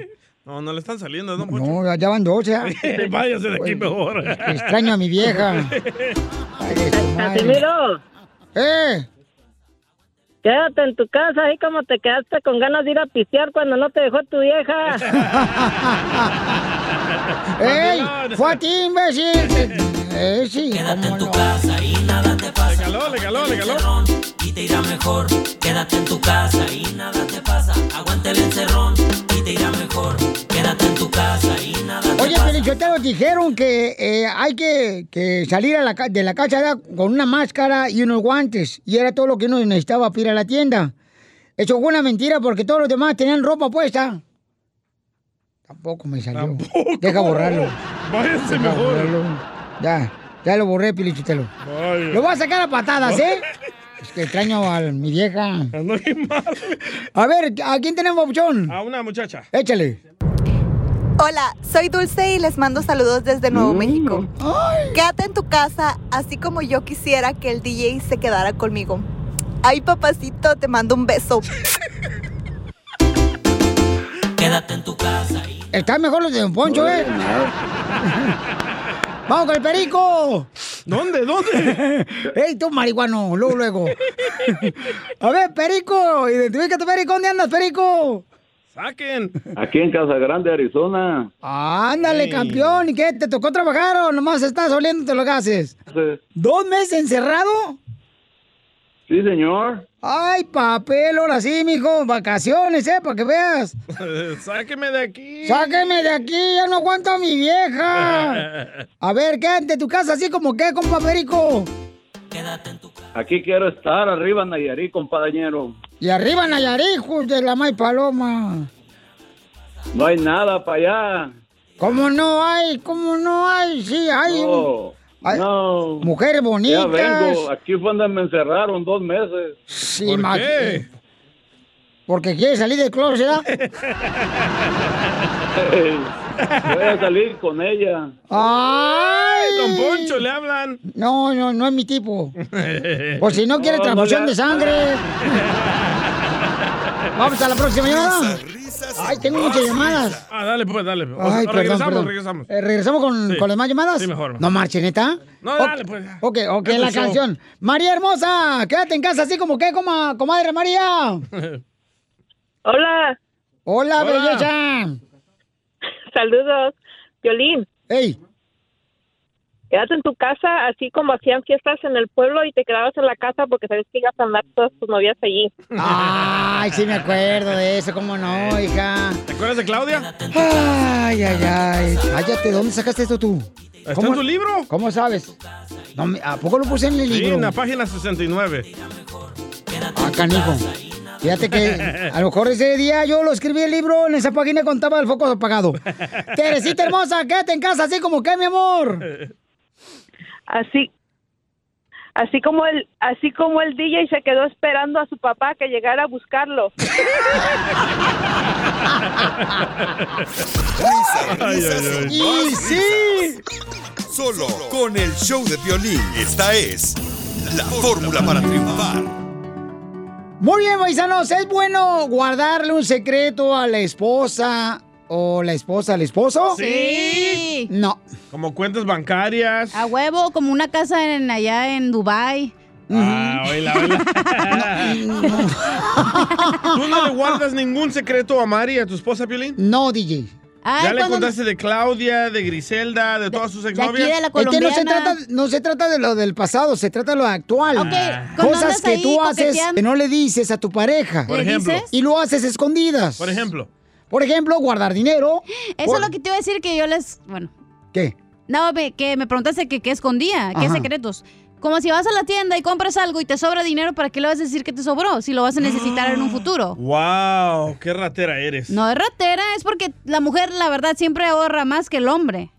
No, no le están saliendo, Poncho. No, ya van dos, ya. Váyase de aquí mejor. Extraño a mi vieja. Casimiro. ¿Eh? Quédate en tu casa, ahí como te quedaste con ganas de ir a pistear cuando no te dejó tu vieja. ¡Ey! ¡Fue a ti, imbécil! Eh, sí, Quédate en tu no. casa y nada te pasa. Le caló, le caló, le caló. Encerrón Y te irá mejor. Quédate en tu casa y nada te pasa. Aguante el encerrón te irá mejor. Quédate en tu casa y nada te Oye, pasa. Pelichotero, dijeron que eh, hay que, que salir a la ca- de la casa con una máscara y unos guantes. Y era todo lo que uno necesitaba para ir a la tienda. Eso fue una mentira porque todos los demás tenían ropa puesta. Tampoco me salió. Deja borrarlo. Váyanse Deja mejor. borrarlo. Ya, ya lo borré, Pelichotero. Lo voy a sacar a patadas, ¿eh? Es que extraño a mi vieja. A ver, ¿a quién tenemos opción? A una muchacha. Échale. Hola, soy Dulce y les mando saludos desde Nuevo Mm. México. Quédate en tu casa, así como yo quisiera que el DJ se quedara conmigo. Ay, papacito, te mando un beso. Quédate en tu casa y Está mejor los de Don Poncho, ¿eh? ¡Vamos con el perico! ¿Dónde? ¿Dónde? ¡Ey, tú marihuano! Luego, luego. A ver, perico, identifícate, perico. ¿Dónde andas, perico? Saquen. Aquí en Casa Grande, Arizona. Ándale, campeón. ¿Y qué? ¿Te tocó trabajar o nomás estás oliéndote los gases? ¿Dos meses encerrado? Sí, señor. Ay, papel, ahora sí, mijo. Vacaciones, ¿eh? Para que veas. Sáqueme de aquí. ¡Sáqueme de aquí! ¡Ya no aguanto a mi vieja! A ver, quédate en tu casa así como que, compa Perico. Aquí quiero estar, arriba Nayarit, compañero. Y arriba hijos de la May Paloma. No hay nada para allá. ¿Cómo no hay? ¿Cómo no hay? Sí, hay. No, no. mujeres bonitas. Ya vengo. Aquí fue donde me encerraron dos meses. Sí, ma- Porque quiere salir del closet, ¿verdad? Voy a salir con ella. ¡Ay! Don Poncho, le hablan. No, no, no es mi tipo. Por si no quiere transfusión de sangre. Vamos a la próxima llamada. Ay, tengo muchas llamadas. Ah, dale, pues, dale. O- Ay, perdón, regresamos, perdón. regresamos. Eh, ¿Regresamos con, Sí. con las más llamadas? Sí, mejor. No marche, ¿neta? No, dale, pues. Ok, ok, Es la show. canción. María Hermosa, quédate en casa así como que, coma, comadre María. Hola. Hola, Hola. belleza. Saludos, Violín. Ey. Quédate en tu casa, así como hacían fiestas en el pueblo y te quedabas en la casa porque sabes que ibas a andar todas tus novias allí. Ay, sí me acuerdo de eso, cómo no, hija. ¿Te acuerdas de Claudia? Ay, ay, ay. Cállate, ¿dónde sacaste esto tú? ¿Está en tu libro? ¿Cómo sabes? No, me- ¿A poco lo puse en el Sí, libro? en la página 69. Ah, canijo. Fíjate que a lo mejor ese día yo lo escribí el libro en esa página y contaba el foco apagado. Teresita hermosa, quédate en casa así como que, mi amor. Así, así como el, así como el DJ se quedó esperando a su papá que llegara a buscarlo. Risas, Ay, risas ay, ay. y sí. risas. Solo con el show de violín. Esta es la fórmula para triunfar. Muy bien, paisanos, ¿es bueno guardarle un secreto a la esposa o la esposa al esposo? Sí. No. Como cuentas bancarias. A huevo, como una casa en, allá en Dubai. Ah, oíla, oíla. ¿Tú no le guardas ningún secreto a Mari, a tu esposa, Piolín? No, DJ. ¿Ya le contaste de Claudia, de Griselda, de todas sus exnovias? Es que no se, trata, no se trata de lo del pasado, se trata de lo actual. Ok, cuando Cosas que tú haces que no le dices a tu pareja. Por ¿Le ejemplo. Y lo haces escondidas. Por ejemplo. Por ejemplo, guardar dinero. Eso Por- es lo que te iba a decir que yo les... Bueno. ¿Qué? No, me- que me preguntaste que qué escondía, qué Ajá. secretos. Como si vas a la tienda y compras algo y te sobra dinero, ¿para qué le vas a decir que te sobró? Si lo vas a necesitar en un futuro. ¡Wow! ¡Qué ratera eres! No es ratera, es porque la mujer, la verdad, siempre ahorra más que el hombre.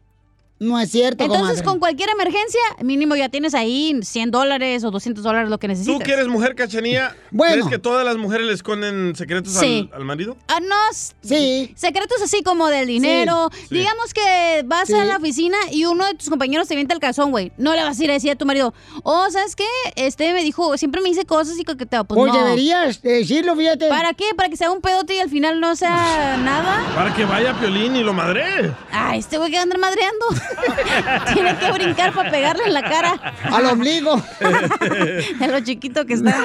No es cierto, Entonces, comadre. con cualquier emergencia, mínimo ya tienes ahí 100 dólares o 200 dólares, lo que ¿Tú necesites. que eres mujer, Cachanía? Bueno. ¿Crees que todas las mujeres le esconden secretos Sí. al, al marido? Ah, no. Sí. Secretos así como del dinero. Sí. Digamos que vas Sí. a la oficina y uno de tus compañeros te vienta el calzón, güey. No le vas a ir a decir a tu marido, oh, ¿sabes qué? Este me dijo, siempre me dice cosas y coqueteo. Pues, Pues no. deberías decirlo, fíjate. ¿Para qué? ¿Para que sea un pedote y al final no sea nada? Para que vaya Piolín y lo madre. Ah, este güey que anda madreando. Tiene que brincar para pegarle en la cara. Al ombligo. De lo chiquito que está.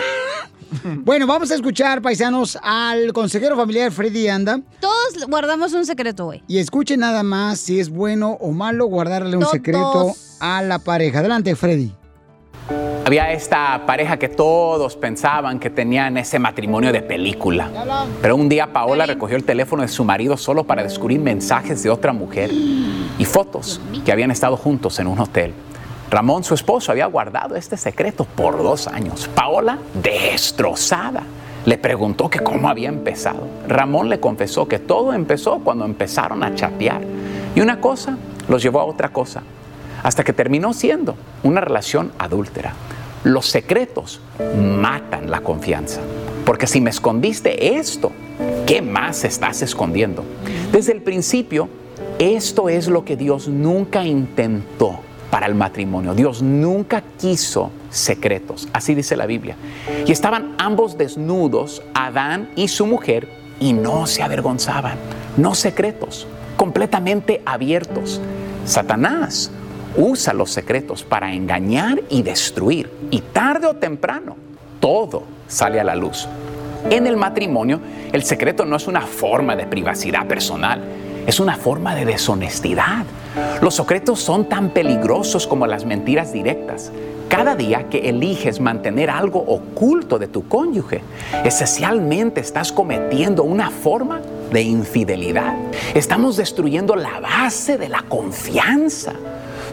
Bueno, vamos a escuchar, paisanos, al consejero familiar Freddy Anda. Todos guardamos un secreto, güey. Y escuchen nada más si es bueno o malo guardarle un secreto a la pareja. Adelante, Freddy. Había esta pareja que todos pensaban que tenían ese matrimonio de película. Pero un día Paola recogió el teléfono de su marido solo para descubrir mensajes de otra mujer y fotos que habían estado juntos en un hotel. Ramón, su esposo, había guardado este secreto por dos años. Paola, destrozada, le preguntó que cómo había empezado. Ramón le confesó que todo empezó cuando empezaron a chatear. Y una cosa los llevó a otra cosa hasta que terminó siendo una relación adúltera. Los secretos matan la confianza, porque si me escondiste esto, ¿qué más estás escondiendo? Desde el principio, esto es lo que Dios nunca intentó para el matrimonio. Dios nunca quiso secretos, así dice la Biblia. Y estaban ambos desnudos, Adán y su mujer, y no se avergonzaban, no secretos, completamente abiertos. Satanás usa los secretos para engañar y destruir. Y tarde o temprano, todo sale a la luz. En el matrimonio, el secreto no es una forma de privacidad personal, es una forma de deshonestidad. Los secretos son tan peligrosos como las mentiras directas. Cada día que eliges mantener algo oculto de tu cónyuge, esencialmente estás cometiendo una forma de infidelidad. Estamos destruyendo la base de la confianza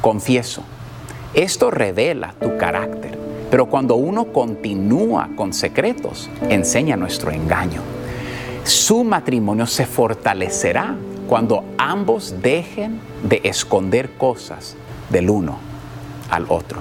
Confieso. Esto revela tu carácter, pero cuando uno continúa con secretos, enseña nuestro engaño. Su matrimonio se fortalecerá cuando ambos dejen de esconder cosas del uno al otro.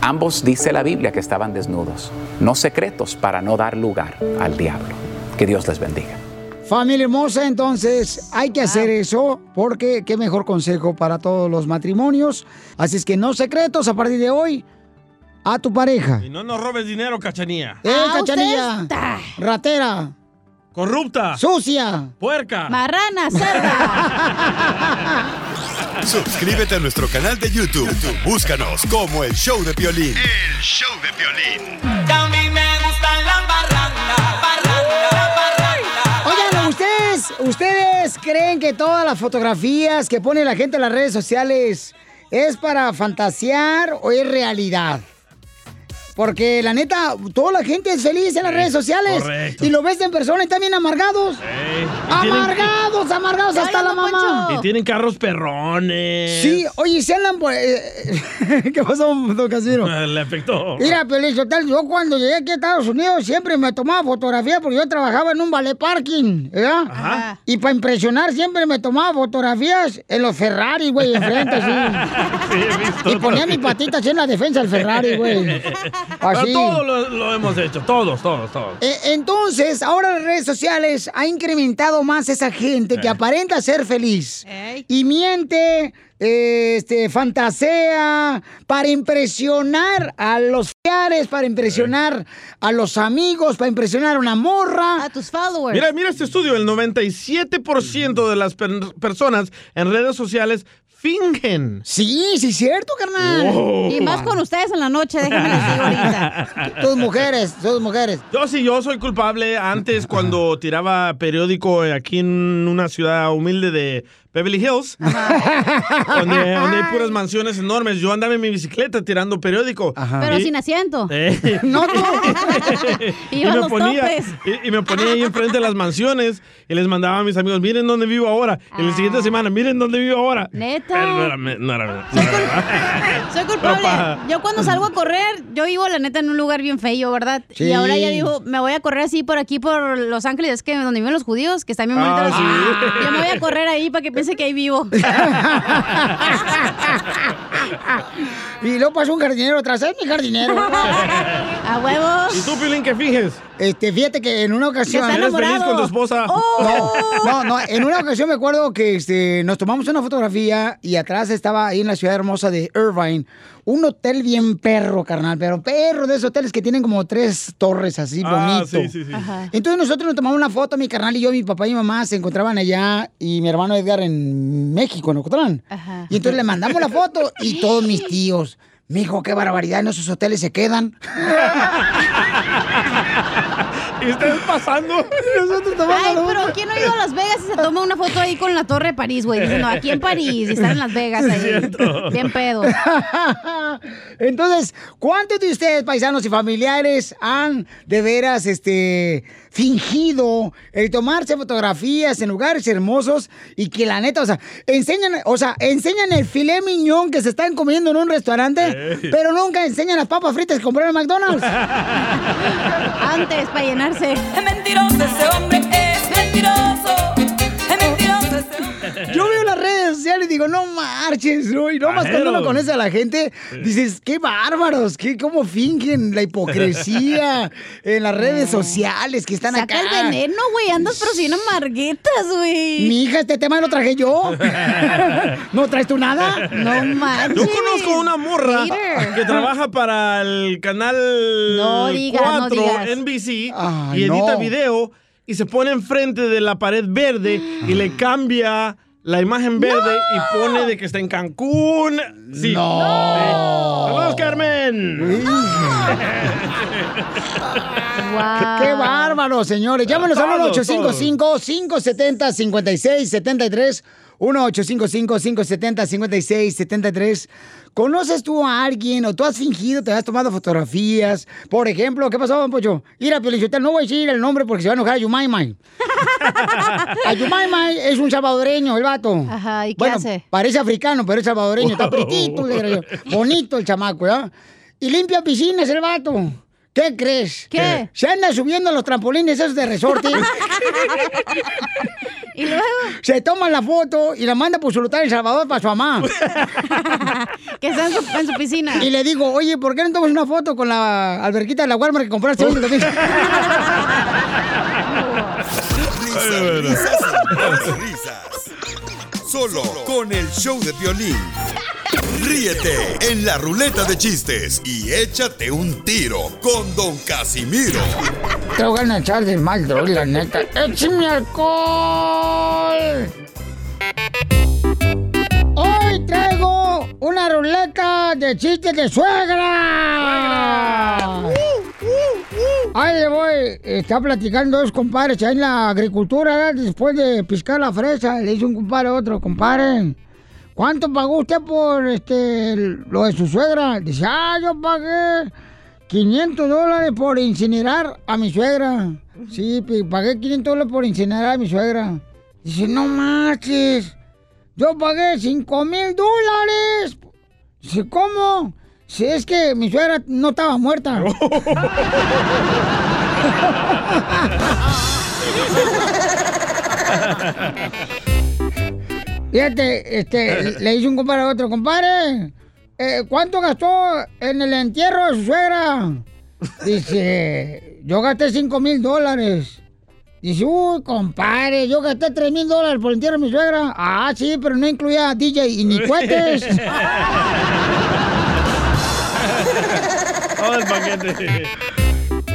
Ambos, dice la Biblia, que estaban desnudos, no secretos para no dar lugar al diablo. Que Dios les bendiga. Familia hermosa, entonces hay que hacer eso porque qué mejor consejo para todos los matrimonios. Así es que no secretos a partir de hoy a tu pareja. Y no nos robes dinero, Cachanía. ¡Eh, cachanilla! ¡Ratera! Corrupta. Sucia. Puerca. Marrana, cerda. Suscríbete a nuestro canal de YouTube. Búscanos como El Show de Piolín. El show de violín. ¿Ustedes, ¿ustedes creen que todas las fotografías que pone la gente en las redes sociales es para fantasear o es realidad? Porque la neta, toda la gente es feliz en las redes sociales. correcto. Y lo ves en persona y están bien amargados. Ey, y tienen- Amargados, amargados hasta la mamá. Y tienen carros perrones. Sí, oye, se andan por... eh, ¿Qué pasó, don Casimiro? Le afectó. Mira, Pelín yo cuando llegué aquí a Estados Unidos siempre me tomaba fotografía porque yo trabajaba en un ballet parking, ¿verdad? Ajá. Y para impresionar siempre me tomaba fotografías en los Ferrari, güey, enfrente, así. Sí, he visto. Y ponía mi patita así en la defensa del Ferrari, güey. Pero Así. todos lo, lo hemos hecho, todos, todos, todos. Eh, Entonces, ahora las redes sociales ha incrementado más esa gente que aparenta ser feliz y miente, eh, este, fantasea para impresionar a los familiares, para impresionar a los amigos, para impresionar a una morra. A tus followers. Mira, mira este estudio, el 97% de las per- personas en redes sociales fingen. Sí, sí, es cierto, carnal. Wow. Y más con ustedes en la noche, déjenme digo ahorita. Tus mujeres, tus mujeres. Yo sí, yo soy culpable. Antes, cuando tiraba periódico aquí en una ciudad humilde de Beverly Hills, donde, donde hay puras mansiones enormes, yo andaba en mi bicicleta tirando periódico. Pero Y- sin asiento. Eh. No, y, Iba a me los ponía, y, y me ponía ahí enfrente de las mansiones y les mandaba a mis amigos, miren dónde vivo ahora. Y la siguiente semana, miren dónde vivo ahora. Neta. Pero no era, no no. Soy culpable. Yo cuando salgo a correr, yo vivo la neta en un lugar bien feo, ¿verdad? Sí. Y ahora ya digo, me voy a correr así por aquí, por Los Ángeles, es que donde viven los judíos, que están bien Ah, bonitos. sí. Yo me voy a correr ahí para que que ahí vivo. Y luego pasó un jardinero atrás, es mi jardinero. A huevos. ¿Y tú, Pilín, qué finges? Este, fíjate que en una ocasión. ¿Eres feliz enamorado. con tu esposa? No, no, no. En una ocasión me acuerdo que este, nos tomamos una fotografía y atrás estaba ahí en la ciudad hermosa de Irvine un hotel bien perro, carnal, pero perro de esos hoteles que tienen como tres torres así Ah, bonito. sí, sí, sí. Ajá. Entonces nosotros nos tomamos una foto, mi carnal y yo, mi papá y mi mamá se encontraban allá y mi hermano Edgar en México, en Ocotlán. Ajá. Y entonces le mandamos la foto y todos mis tíos. Mijo, qué barbaridad, en esos hoteles se quedan. ¿Y ustedes pasando? Nosotros Ay, pero ¿quién no ha ido a Las Vegas y se toma una foto ahí con la Torre de París, güey? Diciendo, aquí en París, y están en Las Vegas ahí. cierto. Bien pedo. Entonces, ¿cuántos de ustedes, paisanos y familiares, han de veras este, fingido el tomarse fotografías en lugares hermosos y que la neta, o sea, enseñan, o sea, enseñan el filé miñón que se están comiendo en un restaurante, Ey. pero nunca enseñan las papas fritas que compraron en McDonald's? Antes, para llenarse. Es mentiroso ese hombre, es mentiroso. Redes sociales y digo, no marches, ¿no? Y nomás cuando uno conoce a la gente, dices, qué bárbaros, qué, cómo fingen la hipocresía en las redes sociales que están Saca acá. el veneno, güey. Andas pero sin amarguetas, güey. Mi hija, este tema lo traje yo. ¿No traes tú nada? No manches. Yo conozco una morra que trabaja para el canal No digas, no 4 digas. NBC Ay, y edita no. video y se pone enfrente de la pared verde y le cambia la imagen verde y pone de que está en Cancún. Sí. No. Sí. Saludos, Carmen. ¡Qué, qué bárbaro, señores! Llámenos al Todos, 1-855-570-5673. 1-855-570-5673. ¿Conoces tú a alguien o tú has fingido, te has tomado fotografías? Por ejemplo, ¿qué pasó, don Pocho? Ir a Piolichotel, no voy a decir el nombre porque se va a enojar a Yumaymay. a Yumaymay es un salvadoreño, el vato. Ajá, ¿y qué bueno, hace? parece africano, pero es salvadoreño, está pretito, bonito el chamaco, ¿ya? Y limpia piscinas el vato. ¿Qué crees? ¿Qué? Se anda subiendo los trampolines esos de resorte. y luego. Se toma la foto y la manda por su lugar en Salvador para su mamá. que está en su, en su piscina. Y le digo, oye, ¿por qué no tomas una foto con la alberquita de la Walmart que compraste hoy en el domingo? Risas, risas risas. Solo con el show de violín. Ríete en la ruleta de chistes y échate un tiro con Don Casimiro. Te voy a echar de mal, la neta. ¡Échame alcohol! Traigo una ruleta de chistes de suegra. Ahí le voy. Está platicando dos compadres ahí en la agricultura, después de piscar la fresa. Le dice un compadre a otro, compadre. ¿Cuánto pagó usted por este lo de su suegra? Dice, ah, yo pagué 500 dólares por incinerar a mi suegra. Sí, pagué 500 dólares por incinerar a mi suegra. Dice, no manches. Yo pagué 5 mil dólares. Dice, ¿cómo? Si es que mi suegra no estaba muerta. Fíjate, este, le dice un compadre a otro, compadre, eh, ¿cuánto gastó en el entierro de su suegra? Dice, yo gasté 5 mil dólares. Dice, uy, compadre, yo gasté 3 mil dólares por el entierro de mi suegra. Ah, sí, pero no incluía DJ y ni cohetes. Todo el paquete.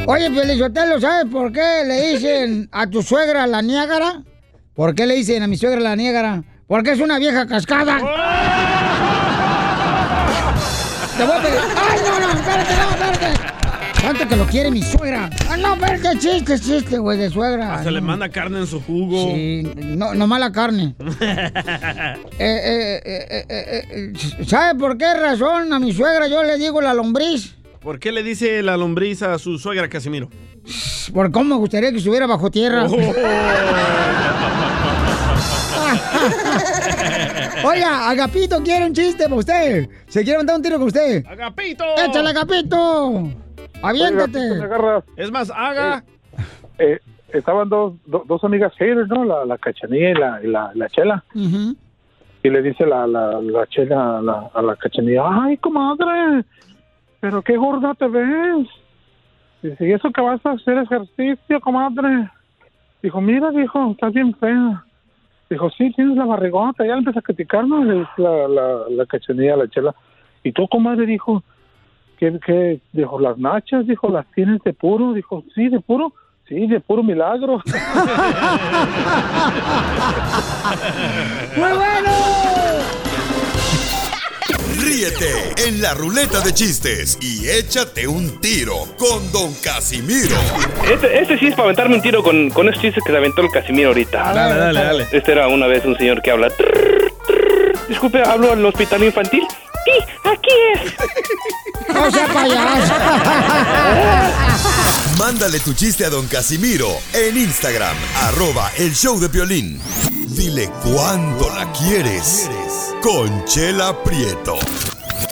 Oye, Pelizotelo, ¿sabes por qué le dicen a tu suegra la Niágara? ¿Por qué le dicen a mi suegra la Niágara? Porque es una vieja cascada. Te voy a pegar. ¡Ay, no, no! ¡Espérate, no! ¿Cuánto que lo quiere mi suegra? ¡Ah, no, espérate! Chiste, chiste, güey, de suegra. Hasta le manda carne en su jugo. Sí, no, no mala carne. Eh, eh, eh, ¿Sabe por qué razón a mi suegra yo le digo la lombriz? ¿Por qué le dice la lombriz a su suegra Casimiro? Por cómo me gustaría que estuviera bajo tierra. Oiga, Agapito quiere un chiste para usted. Se quiere mandar un tiro con usted. ¡Agapito! ¡Échale, Agapito! ¡Aviéntate! Oiga, ¿me agarras? Es más, haga. Eh, estaban dos, do- dos amigas haters, ¿no? La, la cachanilla y la, y la, la chela. Ujú. Y le dice la, la, la chela a la, a la cachanilla, ay, comadre, pero qué gorda te ves. Dice, ¿y eso que vas a hacer ejercicio, comadre? Dijo, mira, dijo, estás bien fea. Dijo, sí, tienes la barrigota. Ya le empieza a criticar, ¿no? Le dice La, la, la cachanilla la chela. Y tú, comadre, dijo, ¿qué, qué? Dijo, las nachas, dijo, ¿las tienes de puro? Dijo, sí, de puro. Sí, de puro milagro. ¡Muy bueno! Ríete en la ruleta de chistes y échate un tiro con Don Casimiro. Este, este sí es para aventarme un tiro con, con esos chistes que se aventó el Casimiro ahorita. Dale, dale, dale. Este era una vez un señor que habla. Disculpe, ¿hablo al hospital infantil? Sí, aquí es. ¡No sea payaso! Mándale tu chiste a Don Casimiro en Instagram, arroba el show de violín. Dile cuándo la quieres. Conchela Prieto.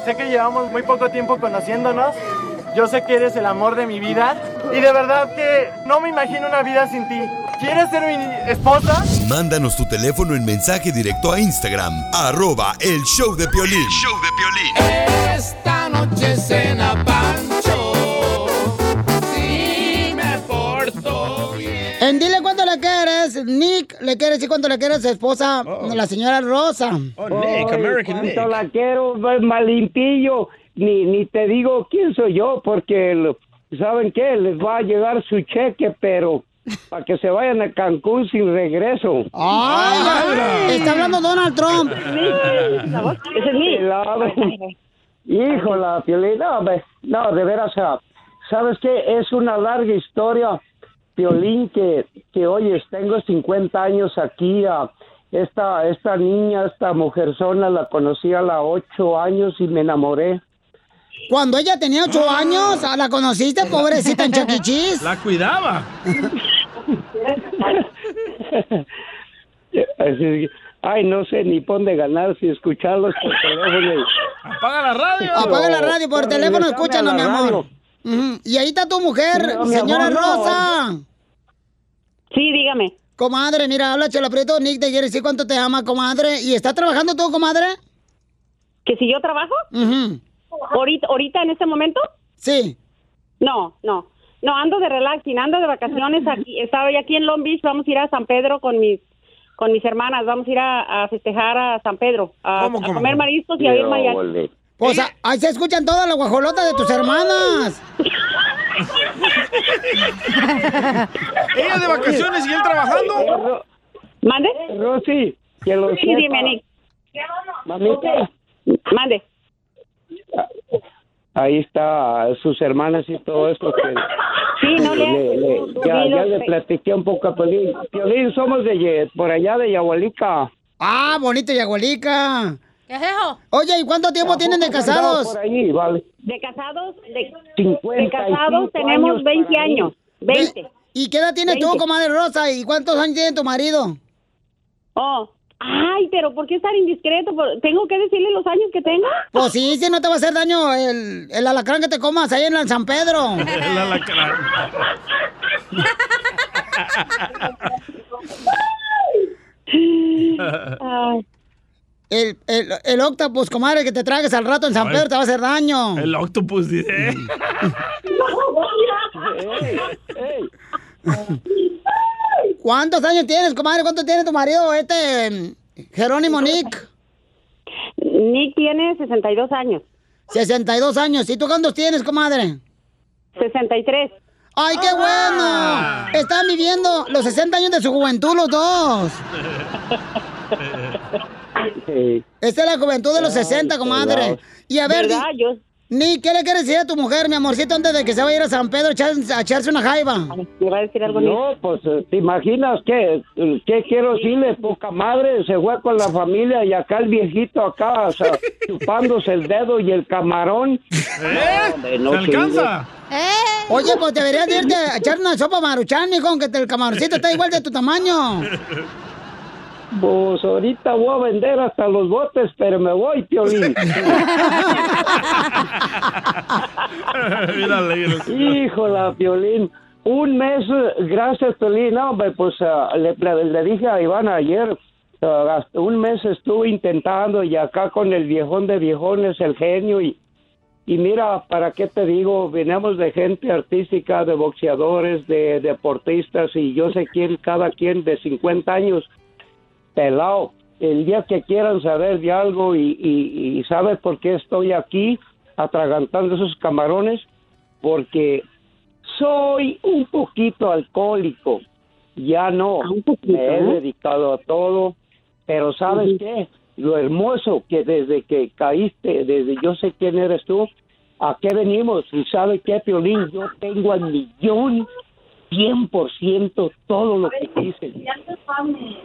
Sé que llevamos muy poco tiempo conociéndonos. Yo sé que eres el amor de mi vida. Y de verdad que no me imagino una vida sin ti. ¿Quieres ser mi esposa? Mándanos tu teléfono en mensaje directo a Instagram, arroba el show de violín. Esta noche cena Pancho. Si me porto bien. En dile cuánto le quieres, Nick le quiere decir cuánto le quiere a su esposa, la señora Rosa. Oh, Nick, American Nick. cuánto la quiero, malimpillo. Ni, ni te digo quién soy yo, porque lo- ¿saben qué? Les va a llegar su cheque, pero para que se vayan a Cancún sin regreso. ¡Ay! Está hablando Donald Trump. Ese es. Híjola, Piolín, no, de veras, ah, ¿sabes qué? Es una larga historia, Piolín, que, que oyes, tengo 50 años aquí, ah, esta, esta niña, esta mujerzona, la conocí a los 8 años y me enamoré. Cuando ella tenía ocho años, ¿ah, ¿la conociste, pobrecita en Chuck E. Cheese? La cuidaba. Ay, no sé ni por dónde ganar si escucharlos por teléfono. Apaga la radio. Apaga la radio por teléfono, escúchanos, a mi amor. Y ahí está tu mujer, No, señora amor, no. Rosa. Sí, dígame. Comadre, mira, habla Chela Prieto, Nick te quiere decir cuánto te ama, comadre. ¿Y está trabajando tú, comadre? ¿Que si yo trabajo? ¿Ahorita, ¿Ahorita en este momento? Sí. No, no. No, ando de relaxing, ando de vacaciones aquí. Estaba aquí en Long Beach, vamos a ir a San Pedro con mis con mis hermanas. Vamos a ir a, a festejar a San Pedro, a, ¿Cómo, a comer mariscos y a ver mariachi. O sea, ahí se escuchan todas las guajolotas de tus hermanas. Ella de vacaciones y él trabajando. ¿Mande? Rosy, que lo Sí, sepa. dime, Nick. Mamita. Mande. Ahí está sus hermanas y todo esto que... Sí, no le- le- ya, le platiqué un poco a Piolín. Piolín, somos de por allá de Yahualica. Ah, bonito Yagualica. ¿Qué es eso? Oye, ¿y cuánto tiempo tienen de casados? Por ahí, vale. De casados, de, 55 de casados tenemos años 20 para mí. años. 20. ¿Y qué edad tienes tú, 20. comadre Rosa? ¿Y cuántos años tiene tu marido? Oh, ay, pero ¿por qué estar indiscreto? ¿Por- ¿Tengo que decirle los años que tengo? Pues sí, si no te va a hacer daño el, el alacrán que te comas ahí en el San Pedro. El alacrán. El, el, el octopus, comadre, que te tragues al rato en San. Pedro te va a hacer daño. El octopus dice. ¿Cuántos años tienes, comadre? ¿Cuánto tiene tu marido, este Jerónimo Nick? Nick tiene 62 años. 62 años. ¿Y tú cuántos tienes, comadre? 63. ¡Ay, qué bueno! Están viviendo los 60 años de su juventud los dos. Esta es la juventud de los 60, comadre. Y a ver, ¿Verdad? di- Ni, ¿qué le quieres decir a tu mujer, mi amorcito, antes de que se vaya a ir a San Pedro a, echar- a echarse una jaiba? ¿Me va a decir algo, No, pues, eh, ¿te imaginas qué? ¿Qué quiero decirle? Poca madre, se fue con la familia y acá el viejito acá, o sea, chupándose el dedo y el camarón. No, hombre, no sirve. Oye, pues deberías de irte a echar una sopa maruchan, mijo, que el camaroncito está igual de tu tamaño. Pues ahorita voy a vender hasta los botes, pero me voy, Piolín. Híjola, Piolín. Un mes, gracias, Piolín. No, hombre, pues ah, le, le dije a Iván ayer, hasta un mes estuve intentando y acá con el viejón de viejones, el genio, y, y mira, ¿para qué te digo? Venimos de gente artística, de boxeadores, de deportistas, y yo sé quién, cada quien de 50 años, pelado. El día que quieran saber de algo y, y, y sabes por qué estoy aquí atragantando esos camarones, porque soy un poquito alcohólico. Ya no, me he ¿eh? dedicado a todo, pero ¿sabes qué? Lo hermoso que desde que caíste, desde yo sé quién eres tú, ¿a qué venimos? Y ¿sabe qué, Piolín? Yo tengo al millón, cien por ciento todo lo que dicen.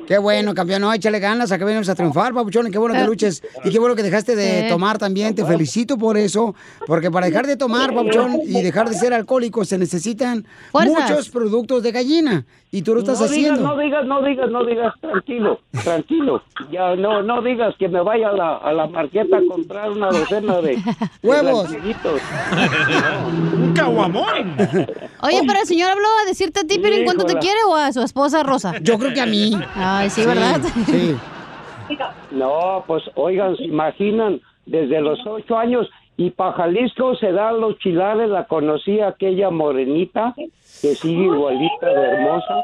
Qué bueno, campeón. No, échale ganas a que venimos a triunfar, papuchón. Qué bueno que luches. Y qué bueno que dejaste de tomar también. Te felicito por eso. Porque para dejar de tomar, papuchón, y dejar de ser alcohólico, se necesitan Fuerzas. muchos productos de gallina. Y tú lo estás no haciendo. Digas, no digas, no digas, no digas, tranquilo, tranquilo. Ya no, no digas que me vaya a la, a la marqueta a comprar una docena de Huevos. Un caguamón. Oye, pero el señor habló a decirte a ti, pero en cuánto te quiere o a su esposa Rosa. Yo creo que a mí. Ay, sí, ¿verdad? Sí. No, pues oigan, se imaginan, desde los ocho años y para Jalisco se dan los chilares, la conocí aquella morenita que sigue igualita de hermosa,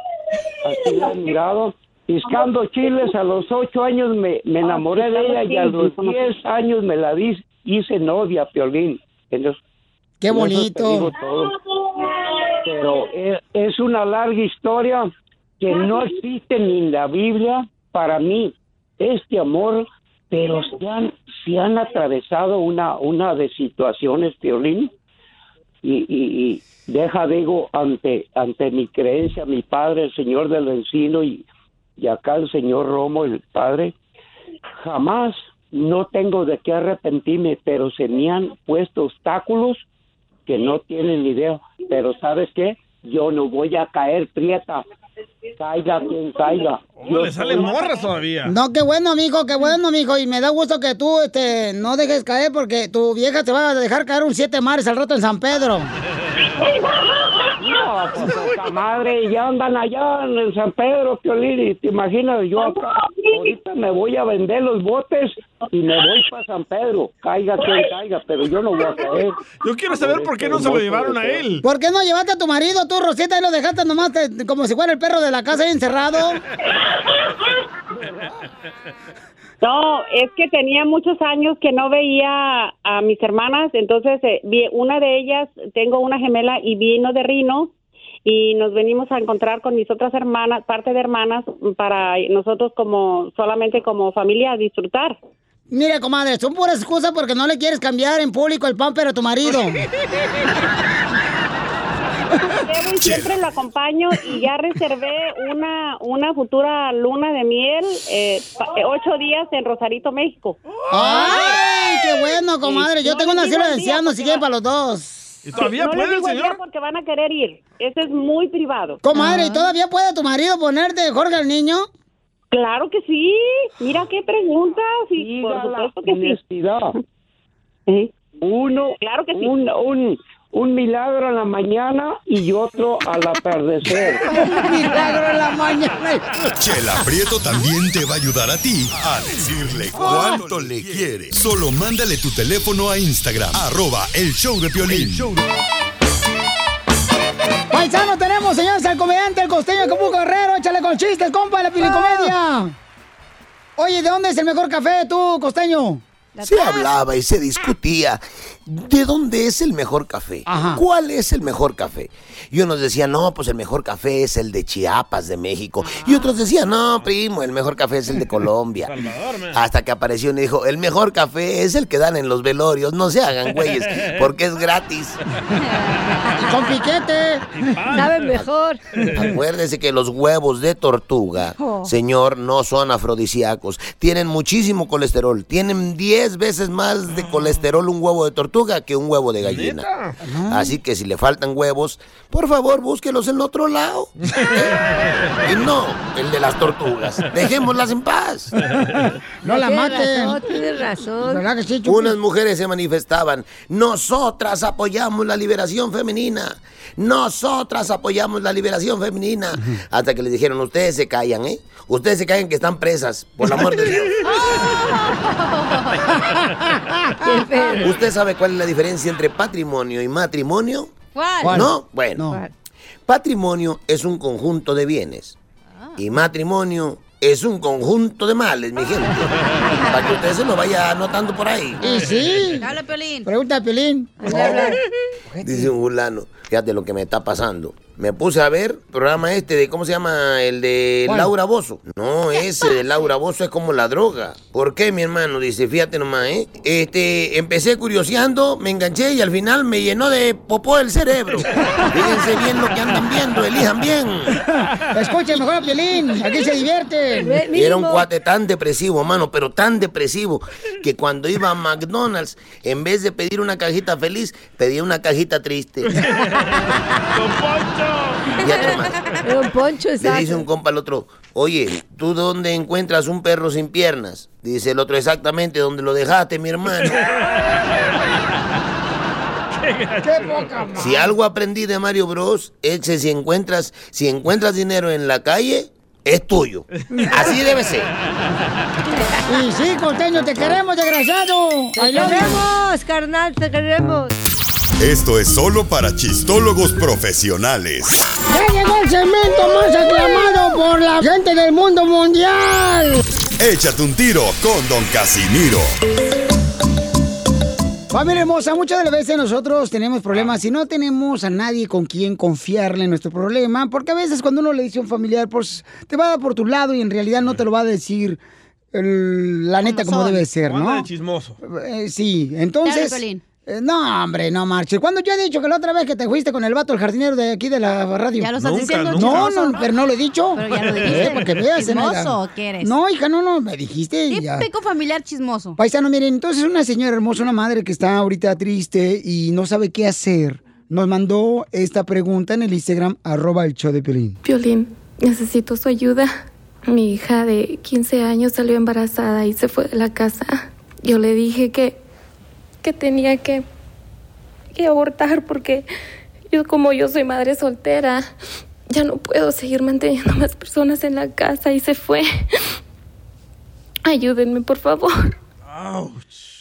así la he mirado. Piscando chiles a los ocho años me, me enamoré de ella y a los diez años me la di, hice novia, Piolín. Entonces, Qué bonito. Pero es, es una larga historia que no existe ni en la Biblia para mí. Este amor, pero se han, se han atravesado una, una de situaciones, Piolín, y, y, y deja, digo, ante, ante mi creencia, mi padre, el Señor del Encino, y, y acá el Señor Romo, el Padre, jamás no tengo de qué arrepentirme, pero se me han puesto obstáculos que no tienen idea. Pero ¿sabes qué? Yo no voy a caer prieta. Caiga quien caiga. ¿Cómo le salen morras todavía? No, qué bueno, amigo, qué bueno, mijo. Y me da gusto que tú este, no dejes caer porque tu vieja te va a dejar caer un siete mares al rato en San Pedro. No, pues madre, ya andan allá en San Pedro, Piolín, y te imaginas, yo acá, ahorita me voy a vender los botes y me voy para San Pedro, caiga quien caiga, pero yo no voy a caer. Yo quiero saber por qué no se lo llevaron a él. ¿Por qué no llevaste a tu marido, tú, Rosita, y lo dejaste nomás te- como si fuera el perro de la casa ahí encerrado? No, es que tenía muchos años que no veía a mis hermanas, entonces eh, vi- una de ellas, tengo una gemela y vino de Rino y nos venimos a encontrar con mis otras hermanas, parte de hermanas, para nosotros como solamente como familia a disfrutar. Mira, comadre, son puras excusas porque no le quieres cambiar en público el pamper a tu marido. Siempre lo acompaño y ya reservé una, una futura luna de miel, eh, ocho días en Rosarito, México. ¡Ay, qué bueno, comadre! Yo No tengo una el de ancianos, si quieren para los dos. ¿Y todavía no puede el digo señor? porque van a querer ir. Eso es muy privado. Comadre, ¿y todavía puede tu marido ponerte Jorge al niño? Claro que sí. Mira qué preguntas. Y por supuesto que sí. honestidad. Uno, Claro que sí. un, un, un milagro en la mañana y otro al atardecer. milagro en la mañana. Chela Prieto también te va a ayudar a ti a decirle cuánto le quiere. Solo mándale tu teléfono a Instagram, arroba el show de Piolín. Paisano, tenemos, señores, al comediante, el costeño Acapulco Guerrero. Échale con chistes, compa, la pilicomedia. Oye, ¿de dónde es el mejor café tú, costeño? Se hablaba y se discutía de dónde es el mejor café. ¿Cuál es el mejor café? Y unos decían, no, pues el mejor café es el de Chiapas, de México. Y otros decían, no, primo, el mejor café es el de Colombia. Hasta que apareció uno y dijo, el mejor café es el que dan en los velorios. No se hagan güeyes, porque es gratis. Con piquete. Sabe mejor. Acuérdese que los huevos de tortuga, Oh. señor, no son afrodisíacos. Tienen muchísimo colesterol. Tienen 10 veces más de colesterol un huevo de tortuga que un huevo de gallina. Así que si le faltan huevos, por favor, búsquelos en otro lado. y no el de las tortugas. Dejémoslas en paz. No la maten. razón, tienes razón. ¿Verdad que sí, Unas mujeres se manifestaban. Nosotras apoyamos la liberación femenina. Nosotras apoyamos la liberación femenina. Hasta que les dijeron, ustedes se callan, ¿eh? Ustedes se callan que están presas, por el amor de Dios. ¿Usted sabe cuál es la diferencia entre patrimonio y matrimonio? ¿Cuál? ¿No? Bueno. Patrimonio es un conjunto de bienes. Y matrimonio es un conjunto de males, mi gente. Para que usted se lo vaya anotando por ahí. Y sí. Habla, Pelín. Pregunta a Pelín. Dice un fulano, fíjate lo que me está pasando. Me puse a ver programa este de, ¿cómo se llama? El de ¿Cuál? Laura Bozo. No, ese de Laura Bozo es como la droga. ¿Por qué, mi hermano? Dice, fíjate nomás, ¿eh? Este, empecé curioseando, me enganché y al final me llenó de popó el cerebro. Fíjense bien lo que andan viendo, elijan bien. Escuchen mejor a Pelín. Aquí se divierten. Y era un cuate tan depresivo, mano, pero tan depresivo, que cuando iba a McDonald's, en vez de pedir una cajita feliz, pedía una cajita triste. Nomás. Don Poncho, Le exacto. dice un compa al otro, oye, ¿tú dónde encuentras un perro sin piernas? Dice el otro, exactamente donde lo dejaste, mi hermano. Qué poca madre. Si algo aprendí de Mario Bros es que si encuentras, si encuentras dinero en la calle, es tuyo. Así debe ser. Y sí, costeño, te queremos, desgraciado. Te queremos, carnal, te queremos. Esto es solo para chistólogos profesionales. Ya llegó el segmento más aclamado por la gente del mundo mundial. Échate un tiro con Don Casimiro. Familia hermosa, muchas de las veces nosotros tenemos problemas y no tenemos a nadie con quien confiarle en nuestro problema, porque a veces cuando uno le dice a un familiar, pues te va a dar por tu lado y en realidad no te lo va a decir el- la neta como son. debe ser, ¿no? de chismoso. Eh, sí, entonces... Dale, no, hombre, no marches. Cuando yo he dicho que la otra vez que te fuiste con el vato, el jardinero de aquí de la radio. Ya lo estás Nunca, diciendo, No, chismoso. no, pero no lo he dicho. Pero ya lo dijiste. Eh, para que veas, ¿Chismoso Zenaida. o qué eres? No, hija, no, no, me dijiste y ya. Familiar chismoso. Paisano, miren, entonces una señora hermosa, una madre que está ahorita triste y no sabe qué hacer, nos mandó esta pregunta en el Instagram, arroba el show de Pelín. Violín, necesito su ayuda. Mi hija de 15 años salió embarazada y se fue de la casa. Yo le dije que, que tenía que, que abortar porque Yo como yo soy madre soltera, ya no puedo seguir manteniendo más personas en la casa y se fue. Ayúdenme, por favor.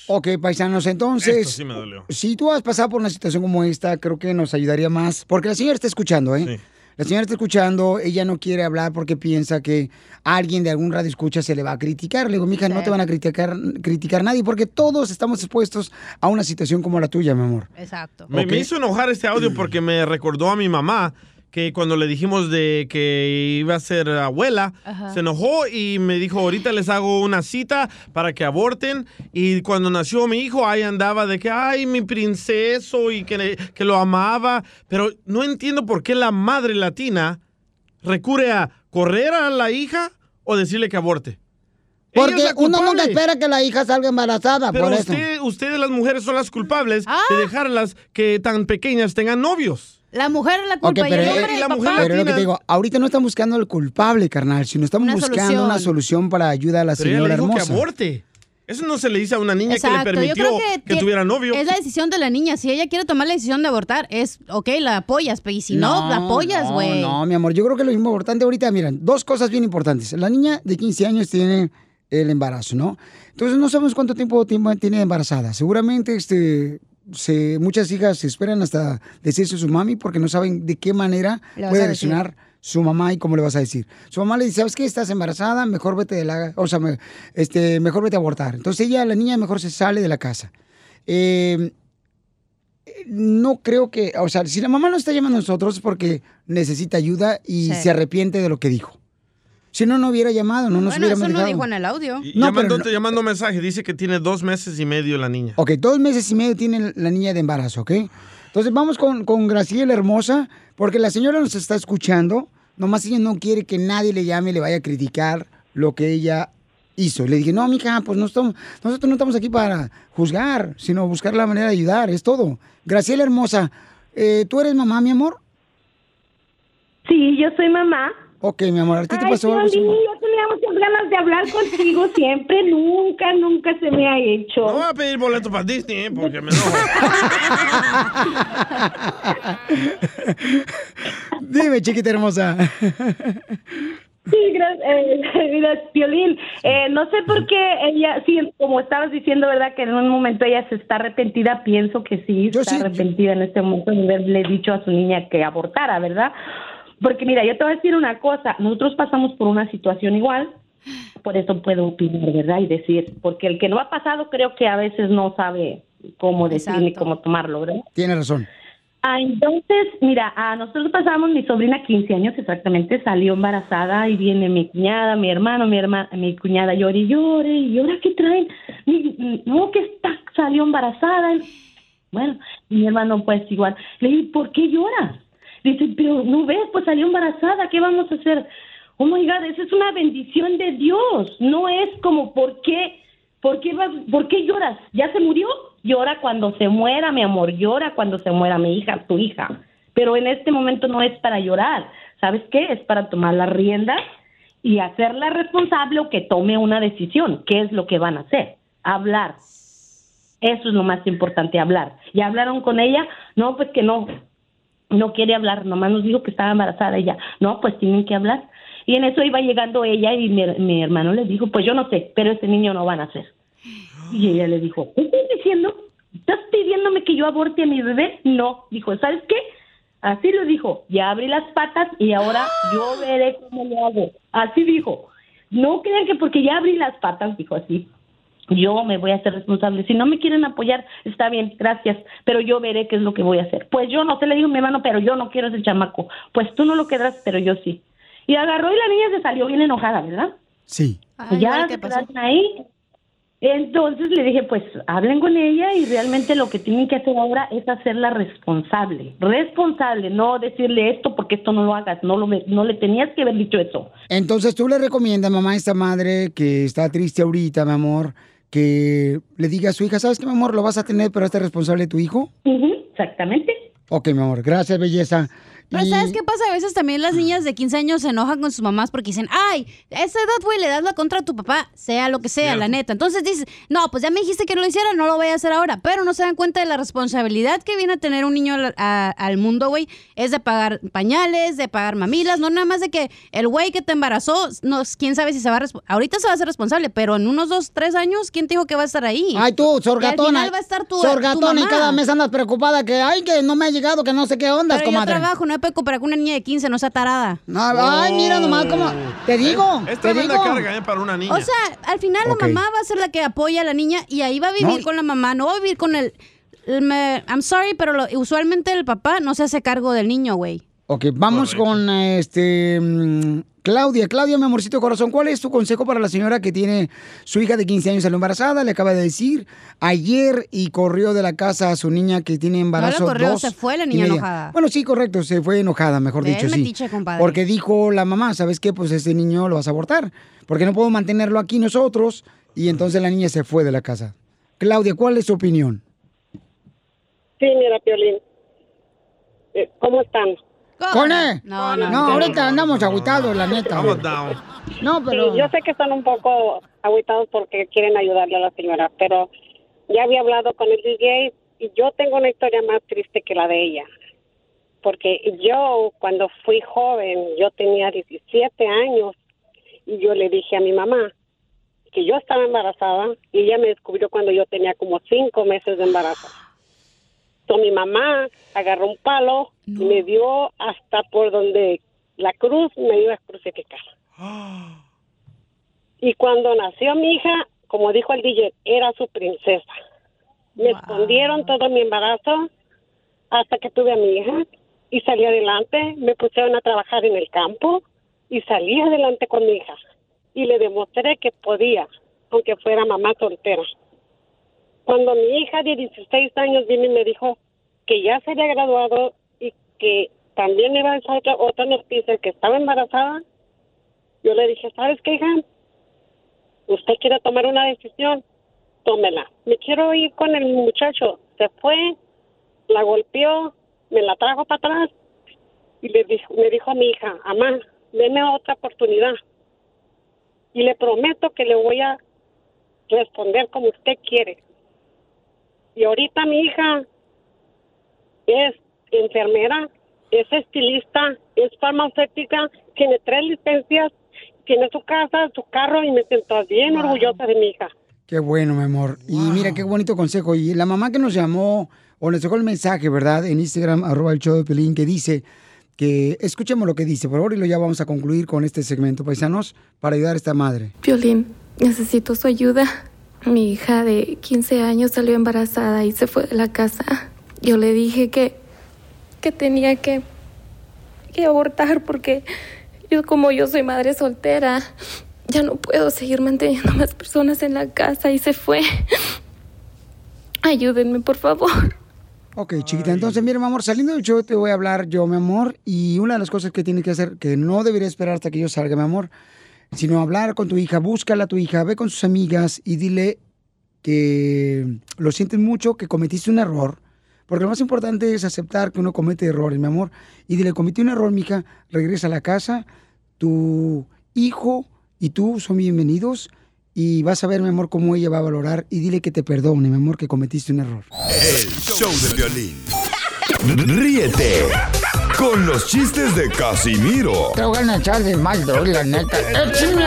Ok, paisanos, entonces... Esto sí me dolió. Si tú has pasado por una situación como esta, creo que nos ayudaría más. Porque la señora está escuchando, ¿eh? La señora está escuchando, ella no quiere hablar porque piensa que alguien de algún radio escucha se le va a criticar. Le digo, mija, no te van a criticar, criticar nadie porque todos estamos expuestos a una situación como la tuya, mi amor. Exacto. Me, me hizo enojar este audio porque me recordó a mi mamá que cuando le dijimos de que iba a ser abuela, Ajá. se enojó y me dijo, ahorita les hago una cita para que aborten. Y cuando nació mi hijo, ahí andaba de que, ay, mi princeso y que, que lo amaba. Pero no entiendo por qué la madre latina recurre a correr a la hija o decirle que aborte. Porque uno nunca espera que la hija salga embarazada, Pero por eso. usted, ustedes las mujeres son las culpables de dejarlas que tan pequeñas tengan novios. La mujer es la culpa y pero, el eh, hombre, el papá. pero es lo que te digo, ahorita no están buscando el culpable, carnal, sino estamos Una buscando solución. una solución para ayudar a la Pero ella señora le dijo hermosa. que aborte. Eso no se le dice a una niña Exacto, que le yo permitió creo que, que, tuviera novio. Es la decisión de la niña. Si ella quiere tomar la decisión de abortar, es, ok, la apoyas, pero y si no, la apoyas, no, güey. No, mi amor, yo creo que lo importante ahorita, miren, dos cosas bien importantes. La niña de 15 años tiene el embarazo, ¿no? Entonces no sabemos cuánto tiempo, tiempo tiene embarazada. Seguramente este, se, muchas hijas se esperan hasta decirse a su mami porque no saben de qué manera puede reaccionar su mamá y cómo le vas a decir. Su mamá le dice, ¿sabes qué? Estás embarazada, mejor vete de la... O sea, me- este, mejor vete a abortar. Entonces ella, la niña, mejor se sale de la casa. Eh, no creo que, o sea, si la mamá nos está llamando a nosotros es porque necesita ayuda y Sí. se arrepiente de lo que dijo. Si no, no hubiera llamado, no nos bueno, hubiéramos eso no dejado. dijo en el audio. Y No, llamando, pero llamando mensaje, dice que tiene dos meses y medio la niña. Ok, dos meses y medio tiene la niña de embarazo, ¿ok? Entonces vamos con, con Graciela Hermosa, porque la señora nos está escuchando, nomás ella no quiere que nadie le llame y le vaya a criticar lo que ella hizo. Le dije, no, mija, pues no estamos, nosotros no estamos aquí para juzgar, sino buscar la manera de ayudar, es todo. Graciela Hermosa, eh, ¿tú eres mamá, mi amor? Sí, yo soy mamá. Ok, mi amor, ¿a ti te Ay, pasó algo? Yo tenía muchas ganas de hablar contigo siempre, nunca, nunca se me ha hecho. No voy a pedir boleto para Disney, ¿eh? porque me enojo. Dime, chiquita hermosa. Sí, gracias, eh, mira, Piolín, eh, no sé por qué ella, sí, como estabas diciendo, ¿verdad? Que en un momento ella se está arrepentida, pienso que sí, está arrepentida en este momento de haberle dicho a su niña que abortara, ¿verdad? Porque mira, yo te voy a decir una cosa, nosotros pasamos por una situación igual, por eso puedo opinar, ¿verdad? Y decir, porque el que no ha pasado creo que a veces no sabe cómo decir ni cómo tomarlo, ¿verdad? Tiene razón. Ah, entonces, mira, a nosotros pasamos, mi sobrina 15 años exactamente, salió embarazada y viene mi cuñada, mi hermano, mi hermana, mi cuñada llore y llore, y ahora qué traen, Mi- no, que está, salió embarazada. Bueno, mi hermano pues igual, le dije, ¿por qué lloras? Dice, pero no ves, pues salió embarazada, ¿qué vamos a hacer? Oh my God, esa es una bendición de Dios, no es como, ¿por qué? ¿Por qué, ¿Por qué lloras? ¿Ya se murió? Llora cuando se muera, mi amor, llora cuando se muera mi hija, tu hija. Pero en este momento no es para llorar. ¿Sabes qué? Es para tomar las riendas y hacerla responsable o que tome una decisión. ¿Qué es lo que van a hacer? Hablar. Eso es lo más importante, hablar. ¿Ya hablaron con ella? No, pues que no. No quiere hablar, nomás nos dijo que estaba embarazada ella. No, pues tienen que hablar. Y en eso iba llegando ella y mi, mi hermano le dijo, pues yo no sé, pero ese niño no va a nacer. Y ella le dijo, ¿qué estás diciendo? ¿Estás pidiéndome que yo aborte a mi bebé? No. Dijo, ¿sabes qué? Así lo dijo. Ya abrí las patas y ahora yo veré cómo lo hago. Así dijo. No crean que porque ya abrí las patas, dijo así. Yo me voy a hacer responsable. Si no me quieren apoyar, está bien, gracias, pero yo veré qué es lo que voy a hacer. Pues yo no, se le digo a mi hermano, pero yo no quiero ese chamaco. Pues tú no lo quedarás, pero yo sí. Y agarró y la niña se salió bien enojada, ¿verdad? Sí. Y ya se quedaron ahí. Entonces le dije, pues hablen con ella y realmente lo que tienen que hacer ahora es hacerla responsable. Responsable, no decirle esto porque esto no lo hagas, no, lo, no le tenías que haber dicho eso. Entonces, ¿tú le recomiendas, mamá, a esta madre que está triste ahorita, mi amor, que le diga a su hija, ¿sabes qué, mi amor? Lo vas a tener, pero este responsable de tu hijo? exactamente. Ok, mi amor, gracias, belleza. Pero Y- ¿sabes qué pasa? A veces también las niñas de 15 años se enojan con sus mamás porque dicen, ay, a esa edad, güey, le das la contra a tu papá, sea lo que sea, la neta. Entonces dices, no, pues ya me dijiste que no lo hiciera, no lo voy a hacer ahora. Pero no se dan cuenta de la responsabilidad que viene a tener un niño al, a- al mundo, güey. Es de pagar pañales, de pagar mamilas, no nada más de que el güey que te embarazó, no, quién sabe si se va a... Ahorita se va a hacer responsable, pero en unos dos, tres años, ¿quién te dijo que va a estar ahí? Ay, tú, Y al sorgatona. final va a estar tu, tu sorgatona y cada mes andas preocupada que, ay, que no me ha llegado, que no sé qué ondas, Pero yo comadre. trabajo, no me puedo comparar con una niña de 15, no sea tarada. No, ay, mira nomás cómo. Te digo, Es te tremenda digo. carga, ¿eh? Para una niña. O sea, al final la mamá va a ser la que apoya a la niña y ahí va a vivir No. con la mamá, no va a vivir con el... el me- I'm sorry, pero lo- usualmente el papá no se hace cargo del niño, güey. Ok, vamos con este mm, Claudia. Claudia, mi amorcito corazón, ¿cuál es tu consejo para la señora que tiene su hija de 15 años salió embarazada? Le acaba de decir ayer y corrió de la casa a su niña que tiene embarazo. corrió, dos se fue la niña enojada. Bueno, sí, correcto, se fue enojada, mejor dicho, sí. metiche, compadre. Porque dijo la mamá, ¿sabes qué? Pues este niño lo vas a abortar, porque no puedo mantenerlo aquí nosotros. Y entonces la niña se fue de la casa. Claudia, ¿cuál es tu opinión? Sí, mira, Piolín. Eh, ¿Cómo están? ¿Con él? No, no, no, no, ahorita andamos agüitados, la neta. No, pero... Sí, yo sé que están un poco agüitados porque quieren ayudarle a la señora, pero ya había hablado con el DJ y yo tengo una historia más triste que la de ella. Porque yo, cuando fui joven, yo tenía 17 años y yo le dije a mi mamá que yo estaba embarazada y ella me descubrió cuando yo tenía como cinco meses de embarazo. Entonces mi mamá agarró un palo y me dio hasta por donde la cruz me iba a crucificar. Y cuando nació mi hija, como dijo el DJ, era su princesa. Me escondieron todo mi embarazo hasta que tuve a mi hija y salí adelante. Me pusieron a trabajar en el campo y salí adelante con mi hija. Y le demostré que podía, aunque fuera mamá soltera. Cuando mi hija de 16 años vino y me dijo que ya se había graduado y que también iba a otra, otra noticia, que estaba embarazada, yo le dije, ¿sabes qué, hija? Usted quiere tomar una decisión, tómela. Me quiero ir con el muchacho. Se fue, la golpeó, me la trajo para atrás y le dijo, me dijo a mi hija, mamá, deme otra oportunidad. Y le prometo que le voy a responder como usted quiere. Y ahorita mi hija es enfermera, es estilista, es farmacéutica, tiene tres licencias, tiene su casa, su carro y me siento bien orgullosa de mi hija. Qué bueno, mi amor. Y mira, qué bonito consejo. Y la mamá que nos llamó o nos dejó el mensaje, ¿verdad? En Instagram, arroba el show de Pelín, que dice que escuchemos lo que dice, por favor, y lo ya vamos a concluir con este segmento, paisanos, para ayudar a esta madre. Violín, necesito su ayuda. Mi hija de 15 años salió embarazada y se fue de la casa. Yo le dije que, que tenía que, que abortar porque yo como yo soy madre soltera, ya no puedo seguir manteniendo más personas en la casa y se fue. Ayúdenme, por favor. Ok, chiquita, entonces, mira, mi amor, saliendo del show te voy a hablar yo, mi amor, y una de las cosas que tienes que hacer, que no debería esperar hasta que yo salga, mi amor, sino hablar con tu hija, búscala a tu hija, ve con sus amigas y dile que lo sientes mucho, que cometiste un error, porque lo más importante es aceptar que uno comete errores, mi amor, y dile, cometí un error, mija, regresa a la casa, tu hijo y tú son bienvenidos, y vas a ver, mi amor, cómo ella va a valorar, y dile que te perdone, mi amor, que cometiste un error. El show de violín. Ríete con los chistes de Casimiro Te voy a echar de mal, doy, la neta. ¡Échame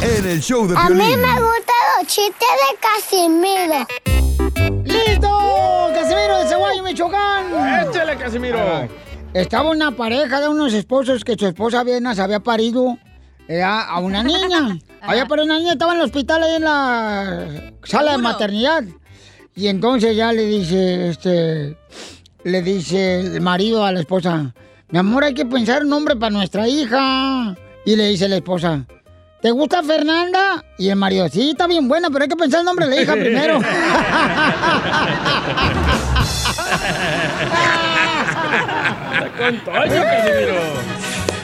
en el show de A mí me gustan los chistes de Casimiro. ¡Listo! ¡Casimiro de Ceguayo, Michoacán! ¡Échale, Casimiro! Estaba una pareja de unos esposos que su esposa apenas había parido eh, a a una niña. Había parido una niña, estaba en el hospital ahí en la sala de maternidad. Y entonces ya le dice, este, le dice el marido a la esposa, mi amor, hay que pensar un nombre para nuestra hija. Y le dice la esposa, ¿te gusta Fernanda? Y el marido, sí, está bien buena, pero hay que pensar el nombre de la hija primero.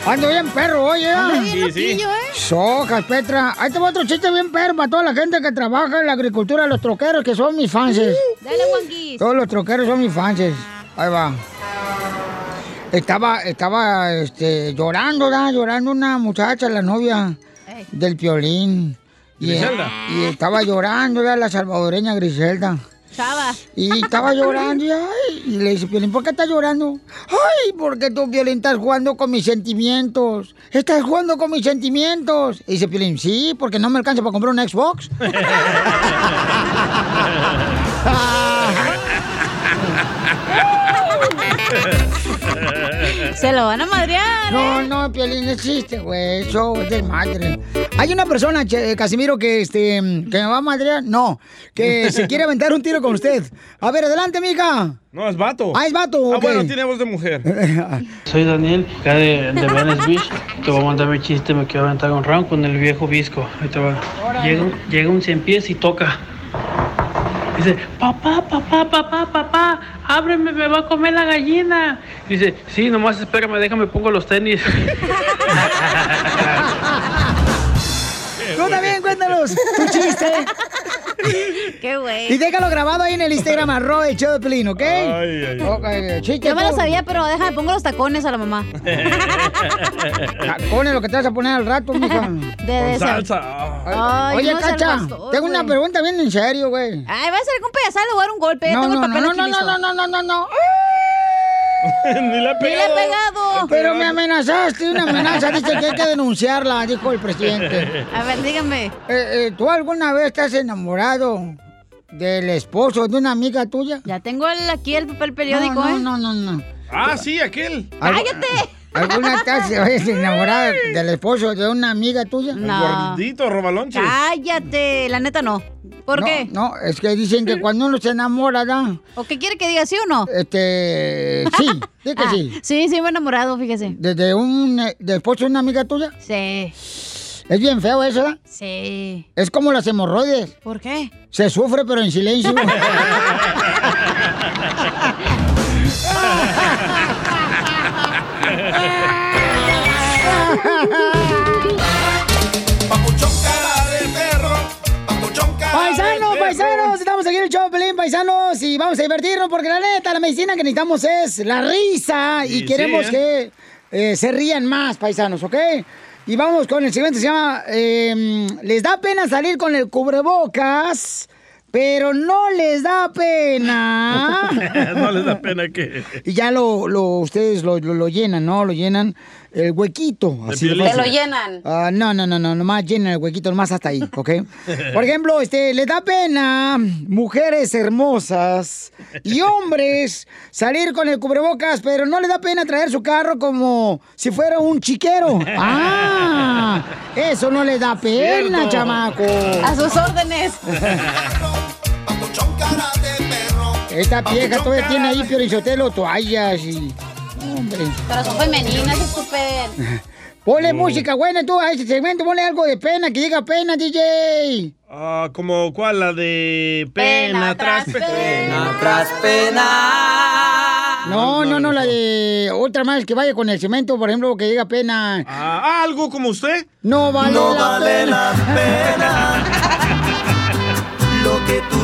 Ando bien perro, oye. Anda bien Sí, sí. ¿eh? Sojas, Petra. Ahí te va otro chiste bien perro para toda la gente que trabaja en la agricultura, los troqueros, que son mis fans. Dale, Juanquis. Todos los troqueros son mis fans. Ahí va. Estaba, estaba, este, llorando, ¿verdad? Llorando una muchacha, la novia del Piolín. Y, Griselda. y estaba llorando, ¿verdad? La salvadoreña Griselda. Chava. Y estaba llorando y, ay, y le dice, Piolín, ¿por qué estás llorando? Ay, porque tú, Piolín, estás jugando con mis sentimientos. Estás jugando con mis sentimientos. Y dice Piolín, sí, porque no me alcanza para comprar un Xbox. Se lo van a madrear. No, no, Piolín, no existe, güey. Eso es de madre. Hay una persona, che, Casimiro, que, este, que me va a madrear. No, que se quiere aventar un tiro con usted. A ver, adelante, mija. No, es vato. Ah, es vato, Ah, bueno, tiene voz de mujer. Soy Daniel, acá de, de Venice Beach. Te voy a mandar mi chiste, me quiero aventar un round con el viejo Visco. Ahí te va. Llega, un- llega un cien pies y toca. Dice, papá, papá, papá, papá, ábreme, me va a comer la gallina. Dice, sí, nomás espérame, déjame pongo los tenis. Tú también, cuéntanos tu chiste. Qué güey. Y déjalo grabado ahí en el Instagram, arroba el show de Pelín, ¿ok? Ok, chiste Yo me lo sabía, pero déjame, pongo los tacones a la mamá. Pone lo que te vas a poner al rato, mija. De- de esa- Ay, Oye, no Cacha, pastor, tengo una pregunta bien en serio, güey. Ay, va a ser un payasal, le voy a dar un golpe. No, tengo no, el papel no, no, listo. no, no, no, no, no, no. Ni le ha Ni le he pegado. Pero me amenazaste, una amenaza. Dice que hay que denunciarla, dijo el presidente. A ver, dígame. Eh, eh, ¿Tú alguna vez estás enamorado del esposo de una amiga tuya? Ya tengo el- aquí el papel periódico, no, ¿eh? No, no, no, no. Ah, sí, aquel. ¡Cállate! ¿Alguna estás oye, enamorada del esposo de una amiga tuya? El gordito, robalonches. Cállate, la neta no. ¿Por No, qué? No, es que dicen que cuando uno se enamora, ¿da? ¿O qué quiere que diga, sí o no? Este, sí, sí que Ah, sí. Sí, sí, me he enamorado, fíjese. ¿Desde un eh, del esposo de una amiga tuya? Sí. Es bien feo eso, ¿verdad? Sí. Es como las hemorroides. ¿Por qué? Se sufre, pero en silencio. Paisanos, paisanos, estamos aquí en el show, de Pelín, paisanos, y vamos a divertirnos porque la neta, la medicina que necesitamos es la risa y queremos sí, que eh, se rían más, paisanos, ¿ok? Y vamos con el siguiente, se llama eh, Les da pena salir con el cubrebocas, pero no les da pena. no les da pena que. Y ya lo, lo ustedes lo, lo- lo llenan, ¿no? Lo llenan el huequito. Así. Te lo llenan. Ah, no, no, no, no, nomás llenan el huequito, nomás hasta ahí, ¿ok? Por ejemplo, este, les da pena mujeres hermosas y hombres salir con el cubrebocas, pero no les da pena traer su carro como si fuera un chiquero. ¡Ah! Eso no les da pena, Cierto. chamaco. A sus órdenes. Esta vieja todavía tiene ahí, Piorizotelo, toallas y... Hombre. Pero son femeninas, estúpido. Ponle música buena tú a este segmento, ponle algo de pena, que diga pena, DJ. Ah, como cuál, la de pena, tras pena. tras pena. No, no, no, la de otra más que vaya con el cemento, por ejemplo, que diga pena. Ah, algo como usted. No vale No la vale pena. la pena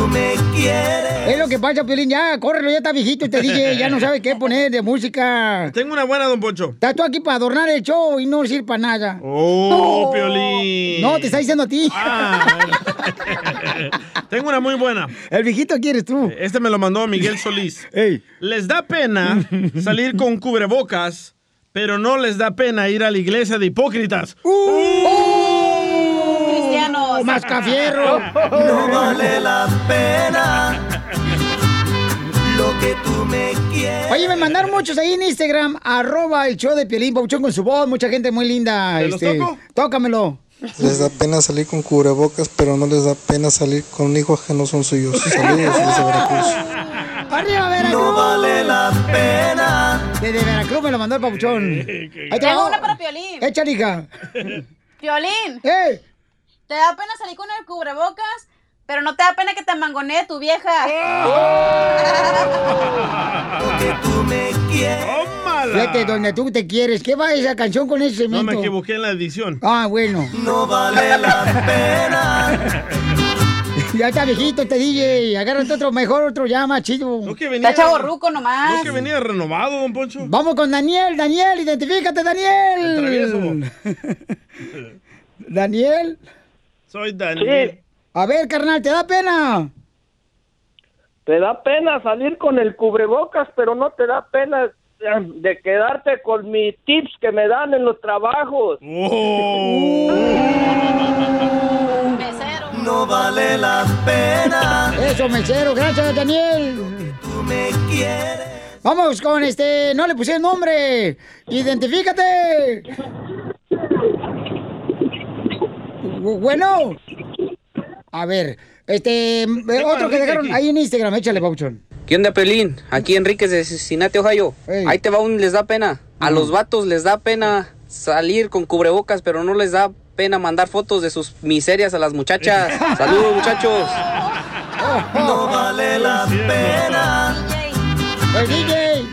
tú me quieres. Es lo que pasa, Piolín, ya, córrelo, ya está viejito este DJ, ya no sabe qué poner de música. Tengo una buena, don Poncho. Estás tú aquí para adornar el show y no sirve para nada. Oh, Piolín. No, te está diciendo a ti. Tengo una muy buena. El viejito quieres tú. Este me lo mandó Miguel Solís. Les da pena salir con cubrebocas, pero no les da pena ir a la iglesia de hipócritas. Cristianos. Mascafierro. No vale la pena lo que tú me quieres. Oye, me mandaron muchos ahí en Instagram, arroba el show de Piolín, Pauchón con su voz, mucha gente muy linda. ¿Te los este, toco? Tócamelo. Les da pena salir con cubrebocas, pero no les da pena salir con hijos que no son suyos. Saludos desde Veracruz. ¡Arriba, Veracruz! No vale la pena. Desde Veracruz me lo mandó el Pauchón. Ahí te Tengo una para Piolín. Échale, hija. Piolín. ¡Eh! ¿Te da pena salir con el cubrebocas? Pero no te da pena que te mangonee tu vieja. Vete donde tú te quieres. ¿Qué va esa canción con ese No cemento? me equivoqué en la edición. Ah, bueno. No vale la pena Ya está viejito este DJ. Agárrate otro mejor, otro ya más chido. No que venía- Está chavorruco nomás. No que venía renovado, don Poncho. Vamos con Daniel. Daniel, identifícate, Daniel. Daniel. Soy Daniel. A ver, carnal, ¿te da pena? Te da pena salir con el cubrebocas, pero no te da pena eh, de quedarte con mis tips que me dan en los trabajos. No vale la pena. Eso, mesero. Gracias, Daniel. Tú me quieres. Vamos con este. No le puse el nombre. Identifícate. Bu- Bueno. A ver, este. eh, Otro que dejaron ahí en Instagram. Échale, Pauchón. ¿Qué onda, Pelín? Aquí Enríquez de Cincinnati, Ohio. Ahí te va un les da pena. A los vatos les da pena salir con cubrebocas, pero no les da pena mandar fotos de sus miserias a las muchachas. Saludos, muchachos. No vale la pena. El DJ.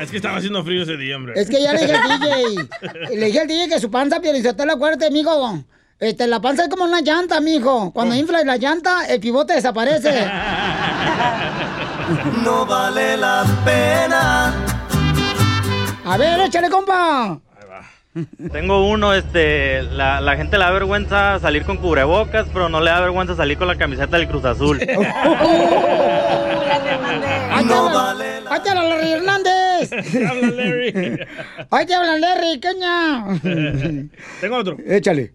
Es que estaba haciendo frío ese día, hombre. Es que ya le dije al DJ. Le dije al DJ que su panza, Pielizotelo, acuérdate, amigo. Este, la panza es como una llanta, mijo. Cuando inflas la llanta, el pivote desaparece. No vale la pena. A ver, échale, compa. Tengo uno, este, la, la gente le da vergüenza salir con cubrebocas, pero no le da vergüenza salir con la camiseta del Cruz Azul. Te hablan, ahí te hablan Larry Hernández. Habla Larry. Ahí te hablan Larry, queña. Tengo otro. Échale.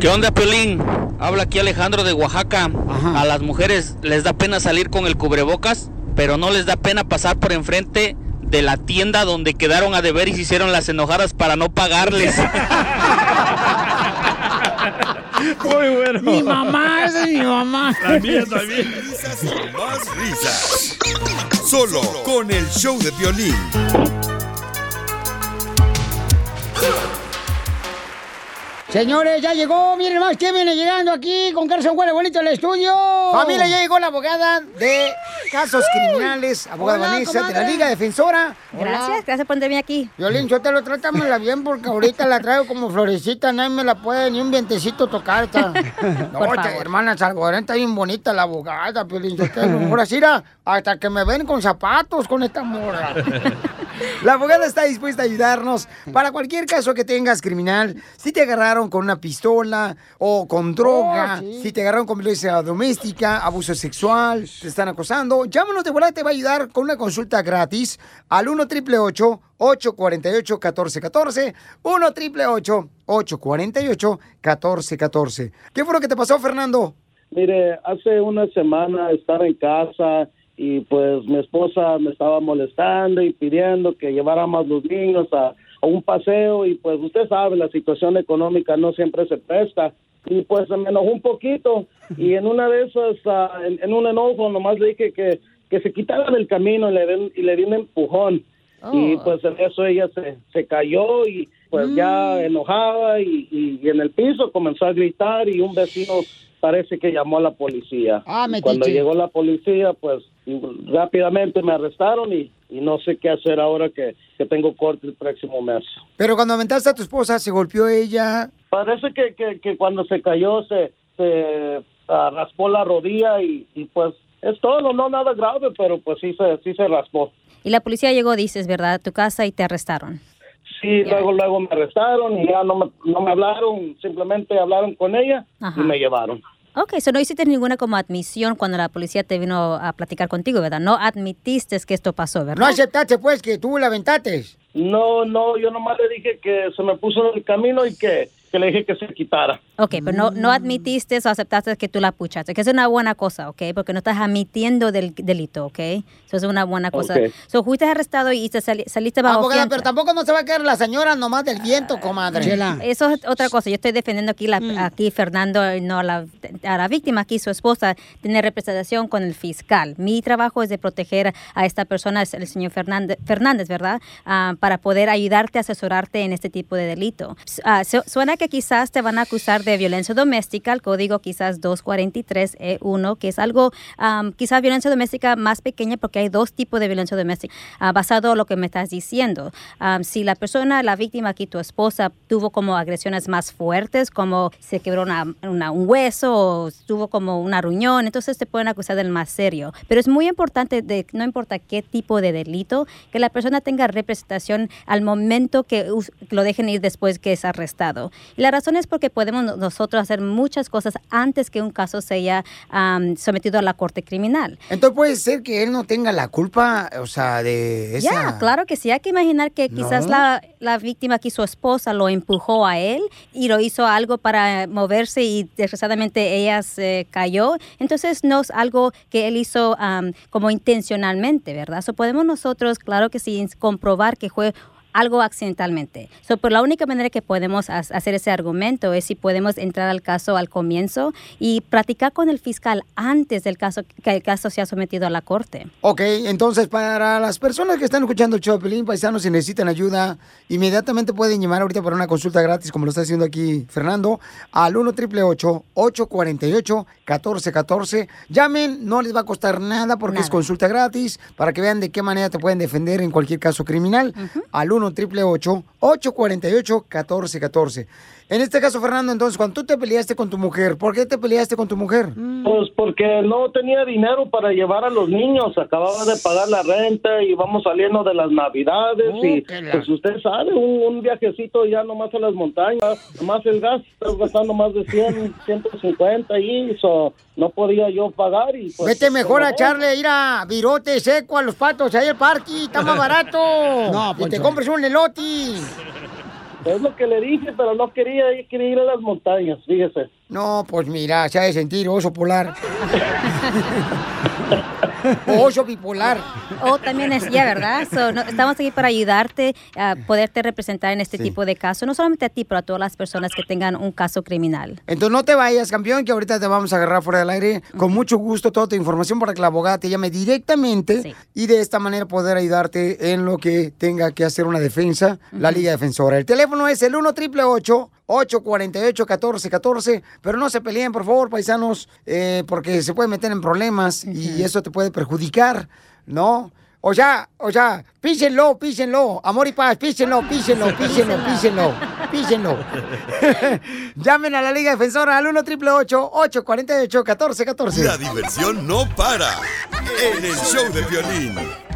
¿Qué onda, Pelín? Habla aquí Alejandro de Oaxaca. A las mujeres les da pena salir con el cubrebocas, pero no les da pena pasar por enfrente de la tienda donde quedaron a deber y se hicieron las enojadas para no pagarles. Muy bueno. Mi mamá, esa es mi mamá. También, también. Risas y más risas. Solo con el show de violín. Señores, ya llegó, miren más, ¿quién viene llegando aquí con Carson Huele Bonito al estudio? Familia, ya llegó la abogada de casos criminales, abogada Hola, Vanessa de la. Liga Defensora. Gracias, gracias por tenerme aquí. Violín, yo te lo trátamela bien porque ahorita la traigo como florecita, nadie me la puede ni un vientecito tocar. Esta. No, Por esta favor. hermana salvadoreña está bien bonita la abogada, Violín. Yo te lo- mira, hasta que me ven con zapatos con esta morra. La abogada está dispuesta a ayudarnos para cualquier caso que tengas criminal. Si te agarraron con una pistola o con droga, Oh, sí. si te agarraron con violencia doméstica, abuso sexual, te están acosando, llámanos de volada, te va a ayudar con una consulta gratis al 1 888 848 1414 1 888 848 1414 ¿Qué fue lo que te pasó, Fernando? Mire, hace una semana estaba en casa y pues mi esposa me estaba molestando y pidiendo que lleváramos los niños a, a un paseo y pues usted sabe, la situación económica no siempre se presta. Y pues se me enojó un poquito y en una de esas, ah, en, en un enojo nomás le dije que, que se quitara del camino y le, y le di un empujón. Y pues en eso ella se, se cayó y pues ya enojada y, y- y en el piso comenzó a gritar y un vecino parece que llamó a la policía. Ah, metiche. Cuando llegó la policía, pues rápidamente me arrestaron y, y no sé qué hacer ahora que, que tengo corte el próximo mes. Pero cuando aventaste a tu esposa, ¿se golpeó ella? Parece que, que, que cuando se cayó se, se ah, raspó la rodilla y, y pues es todo, no nada grave, pero pues sí se, sí se raspó. Y la policía llegó, dices, ¿verdad? A tu casa y te arrestaron. Sí, luego luego me arrestaron y ya no me, no me hablaron, simplemente hablaron con ella Ajá. y me llevaron. Ok, eso no hiciste ninguna como admisión cuando la policía te vino a platicar contigo, ¿verdad? No admitiste que esto pasó, ¿verdad? No aceptaste, pues, que tú la aventaste. No, no, yo nomás le dije que se me puso en el camino y que, que le dije que se quitara. Ok, pero no, no admitiste o aceptaste que tú la puchaste, que es una buena cosa, ¿ok? Porque no estás admitiendo del delito, ¿ok? Eso es una buena cosa. Ok. So, fuiste arrestado y te sali- saliste bajo Abogada, fianza. pero tampoco no se va a quedar la señora nomás del viento, comadre. Eso es otra cosa. Yo estoy defendiendo aquí, la, aquí Fernando, y no a la, a la víctima, aquí su esposa, tiene representación con el fiscal. Mi trabajo es de proteger a esta persona, es el señor Fernández, Fernández ¿verdad? Ah, para poder ayudarte, asesorarte en este tipo de delito. Ah, su- suena que quizás te van a acusar de violencia doméstica, el código quizás 243E1, que es algo, am, quizás violencia doméstica más pequeña porque hay dos tipos de violencia doméstica, ah, basado en lo que me estás diciendo. Am, si la persona, la víctima aquí, tu esposa, tuvo como agresiones más fuertes, como se quebró una- una- un hueso o tuvo como una ruñón, entonces te pueden acusar del más serio. Pero es muy importante, de, no importa qué tipo de delito, que la persona tenga representación al momento que lo dejen ir después que es arrestado. Y la razón es porque podemos no- nosotros hacer muchas cosas antes que un caso sea am, sometido a la corte criminal. Entonces puede ser que él no tenga la culpa, o sea, de esa... Ya, claro que sí. Hay que imaginar que quizás No. la, la víctima aquí, su esposa, lo empujó a él y lo hizo algo para moverse y desgraciadamente ella se cayó. Entonces no es algo que él hizo am, como intencionalmente, ¿verdad? So, podemos nosotros, claro que sí, comprobar que fue algo accidentalmente. So, por la única manera que podemos ha- hacer ese argumento es si podemos entrar al caso al comienzo y practicar con el fiscal antes del caso que el caso sea sometido a la corte. Ok, entonces para las personas que están escuchando el show Pelín, paisanos, si necesitan ayuda, inmediatamente pueden llamar ahorita para una consulta gratis, como lo está haciendo aquí Fernando, al 1 888 848 1414 Llamen, no les va a costar nada porque es consulta gratis, para que vean de qué manera te pueden defender en cualquier caso criminal. Al 1 888 848 1414 En este caso, Fernando, entonces, cuando tú te peleaste con tu mujer, ¿por qué te peleaste con tu mujer? Pues porque no tenía dinero para llevar a los niños, acababa de pagar la renta y vamos saliendo de las navidades y pues usted sabe, un, un viajecito ya nomás a las montañas, más el gas, estás gastando más de 100, 150 y eso no podía yo pagar y pues... Vete mejor a echarle, ir a virote seco a los patos ahí al parque, está más barato. No, y te compres un elote. Es lo que le dije, pero no quería, quería ir a las montañas, fíjese. No, pues mira, se ha de sentir oso polar. O oso bipolar. O también es, ya, ¿verdad? So, no- estamos aquí para ayudarte a poderte representar en este Sí. tipo de casos, no solamente a ti, pero a todas las personas que tengan un caso criminal. Entonces no te vayas, campeón, que ahorita te vamos a agarrar fuera del aire. Con mucho gusto toda tu información para que la abogada te llame directamente y de esta manera poder ayudarte en lo que tenga que hacer una defensa, la Liga Defensora. El teléfono es el 1 888 848 1414 pero no se peleen, por favor, paisanos, eh, porque se pueden meter en problemas y eso te puede perjudicar, ¿no? O sea, o sea, písenlo, písenlo, amor y paz, písenlo, písenlo, písenlo, písenlo, písenlo. Llamen a la Liga Defensora al 1 888 848 1414 La diversión no para en el show de violín.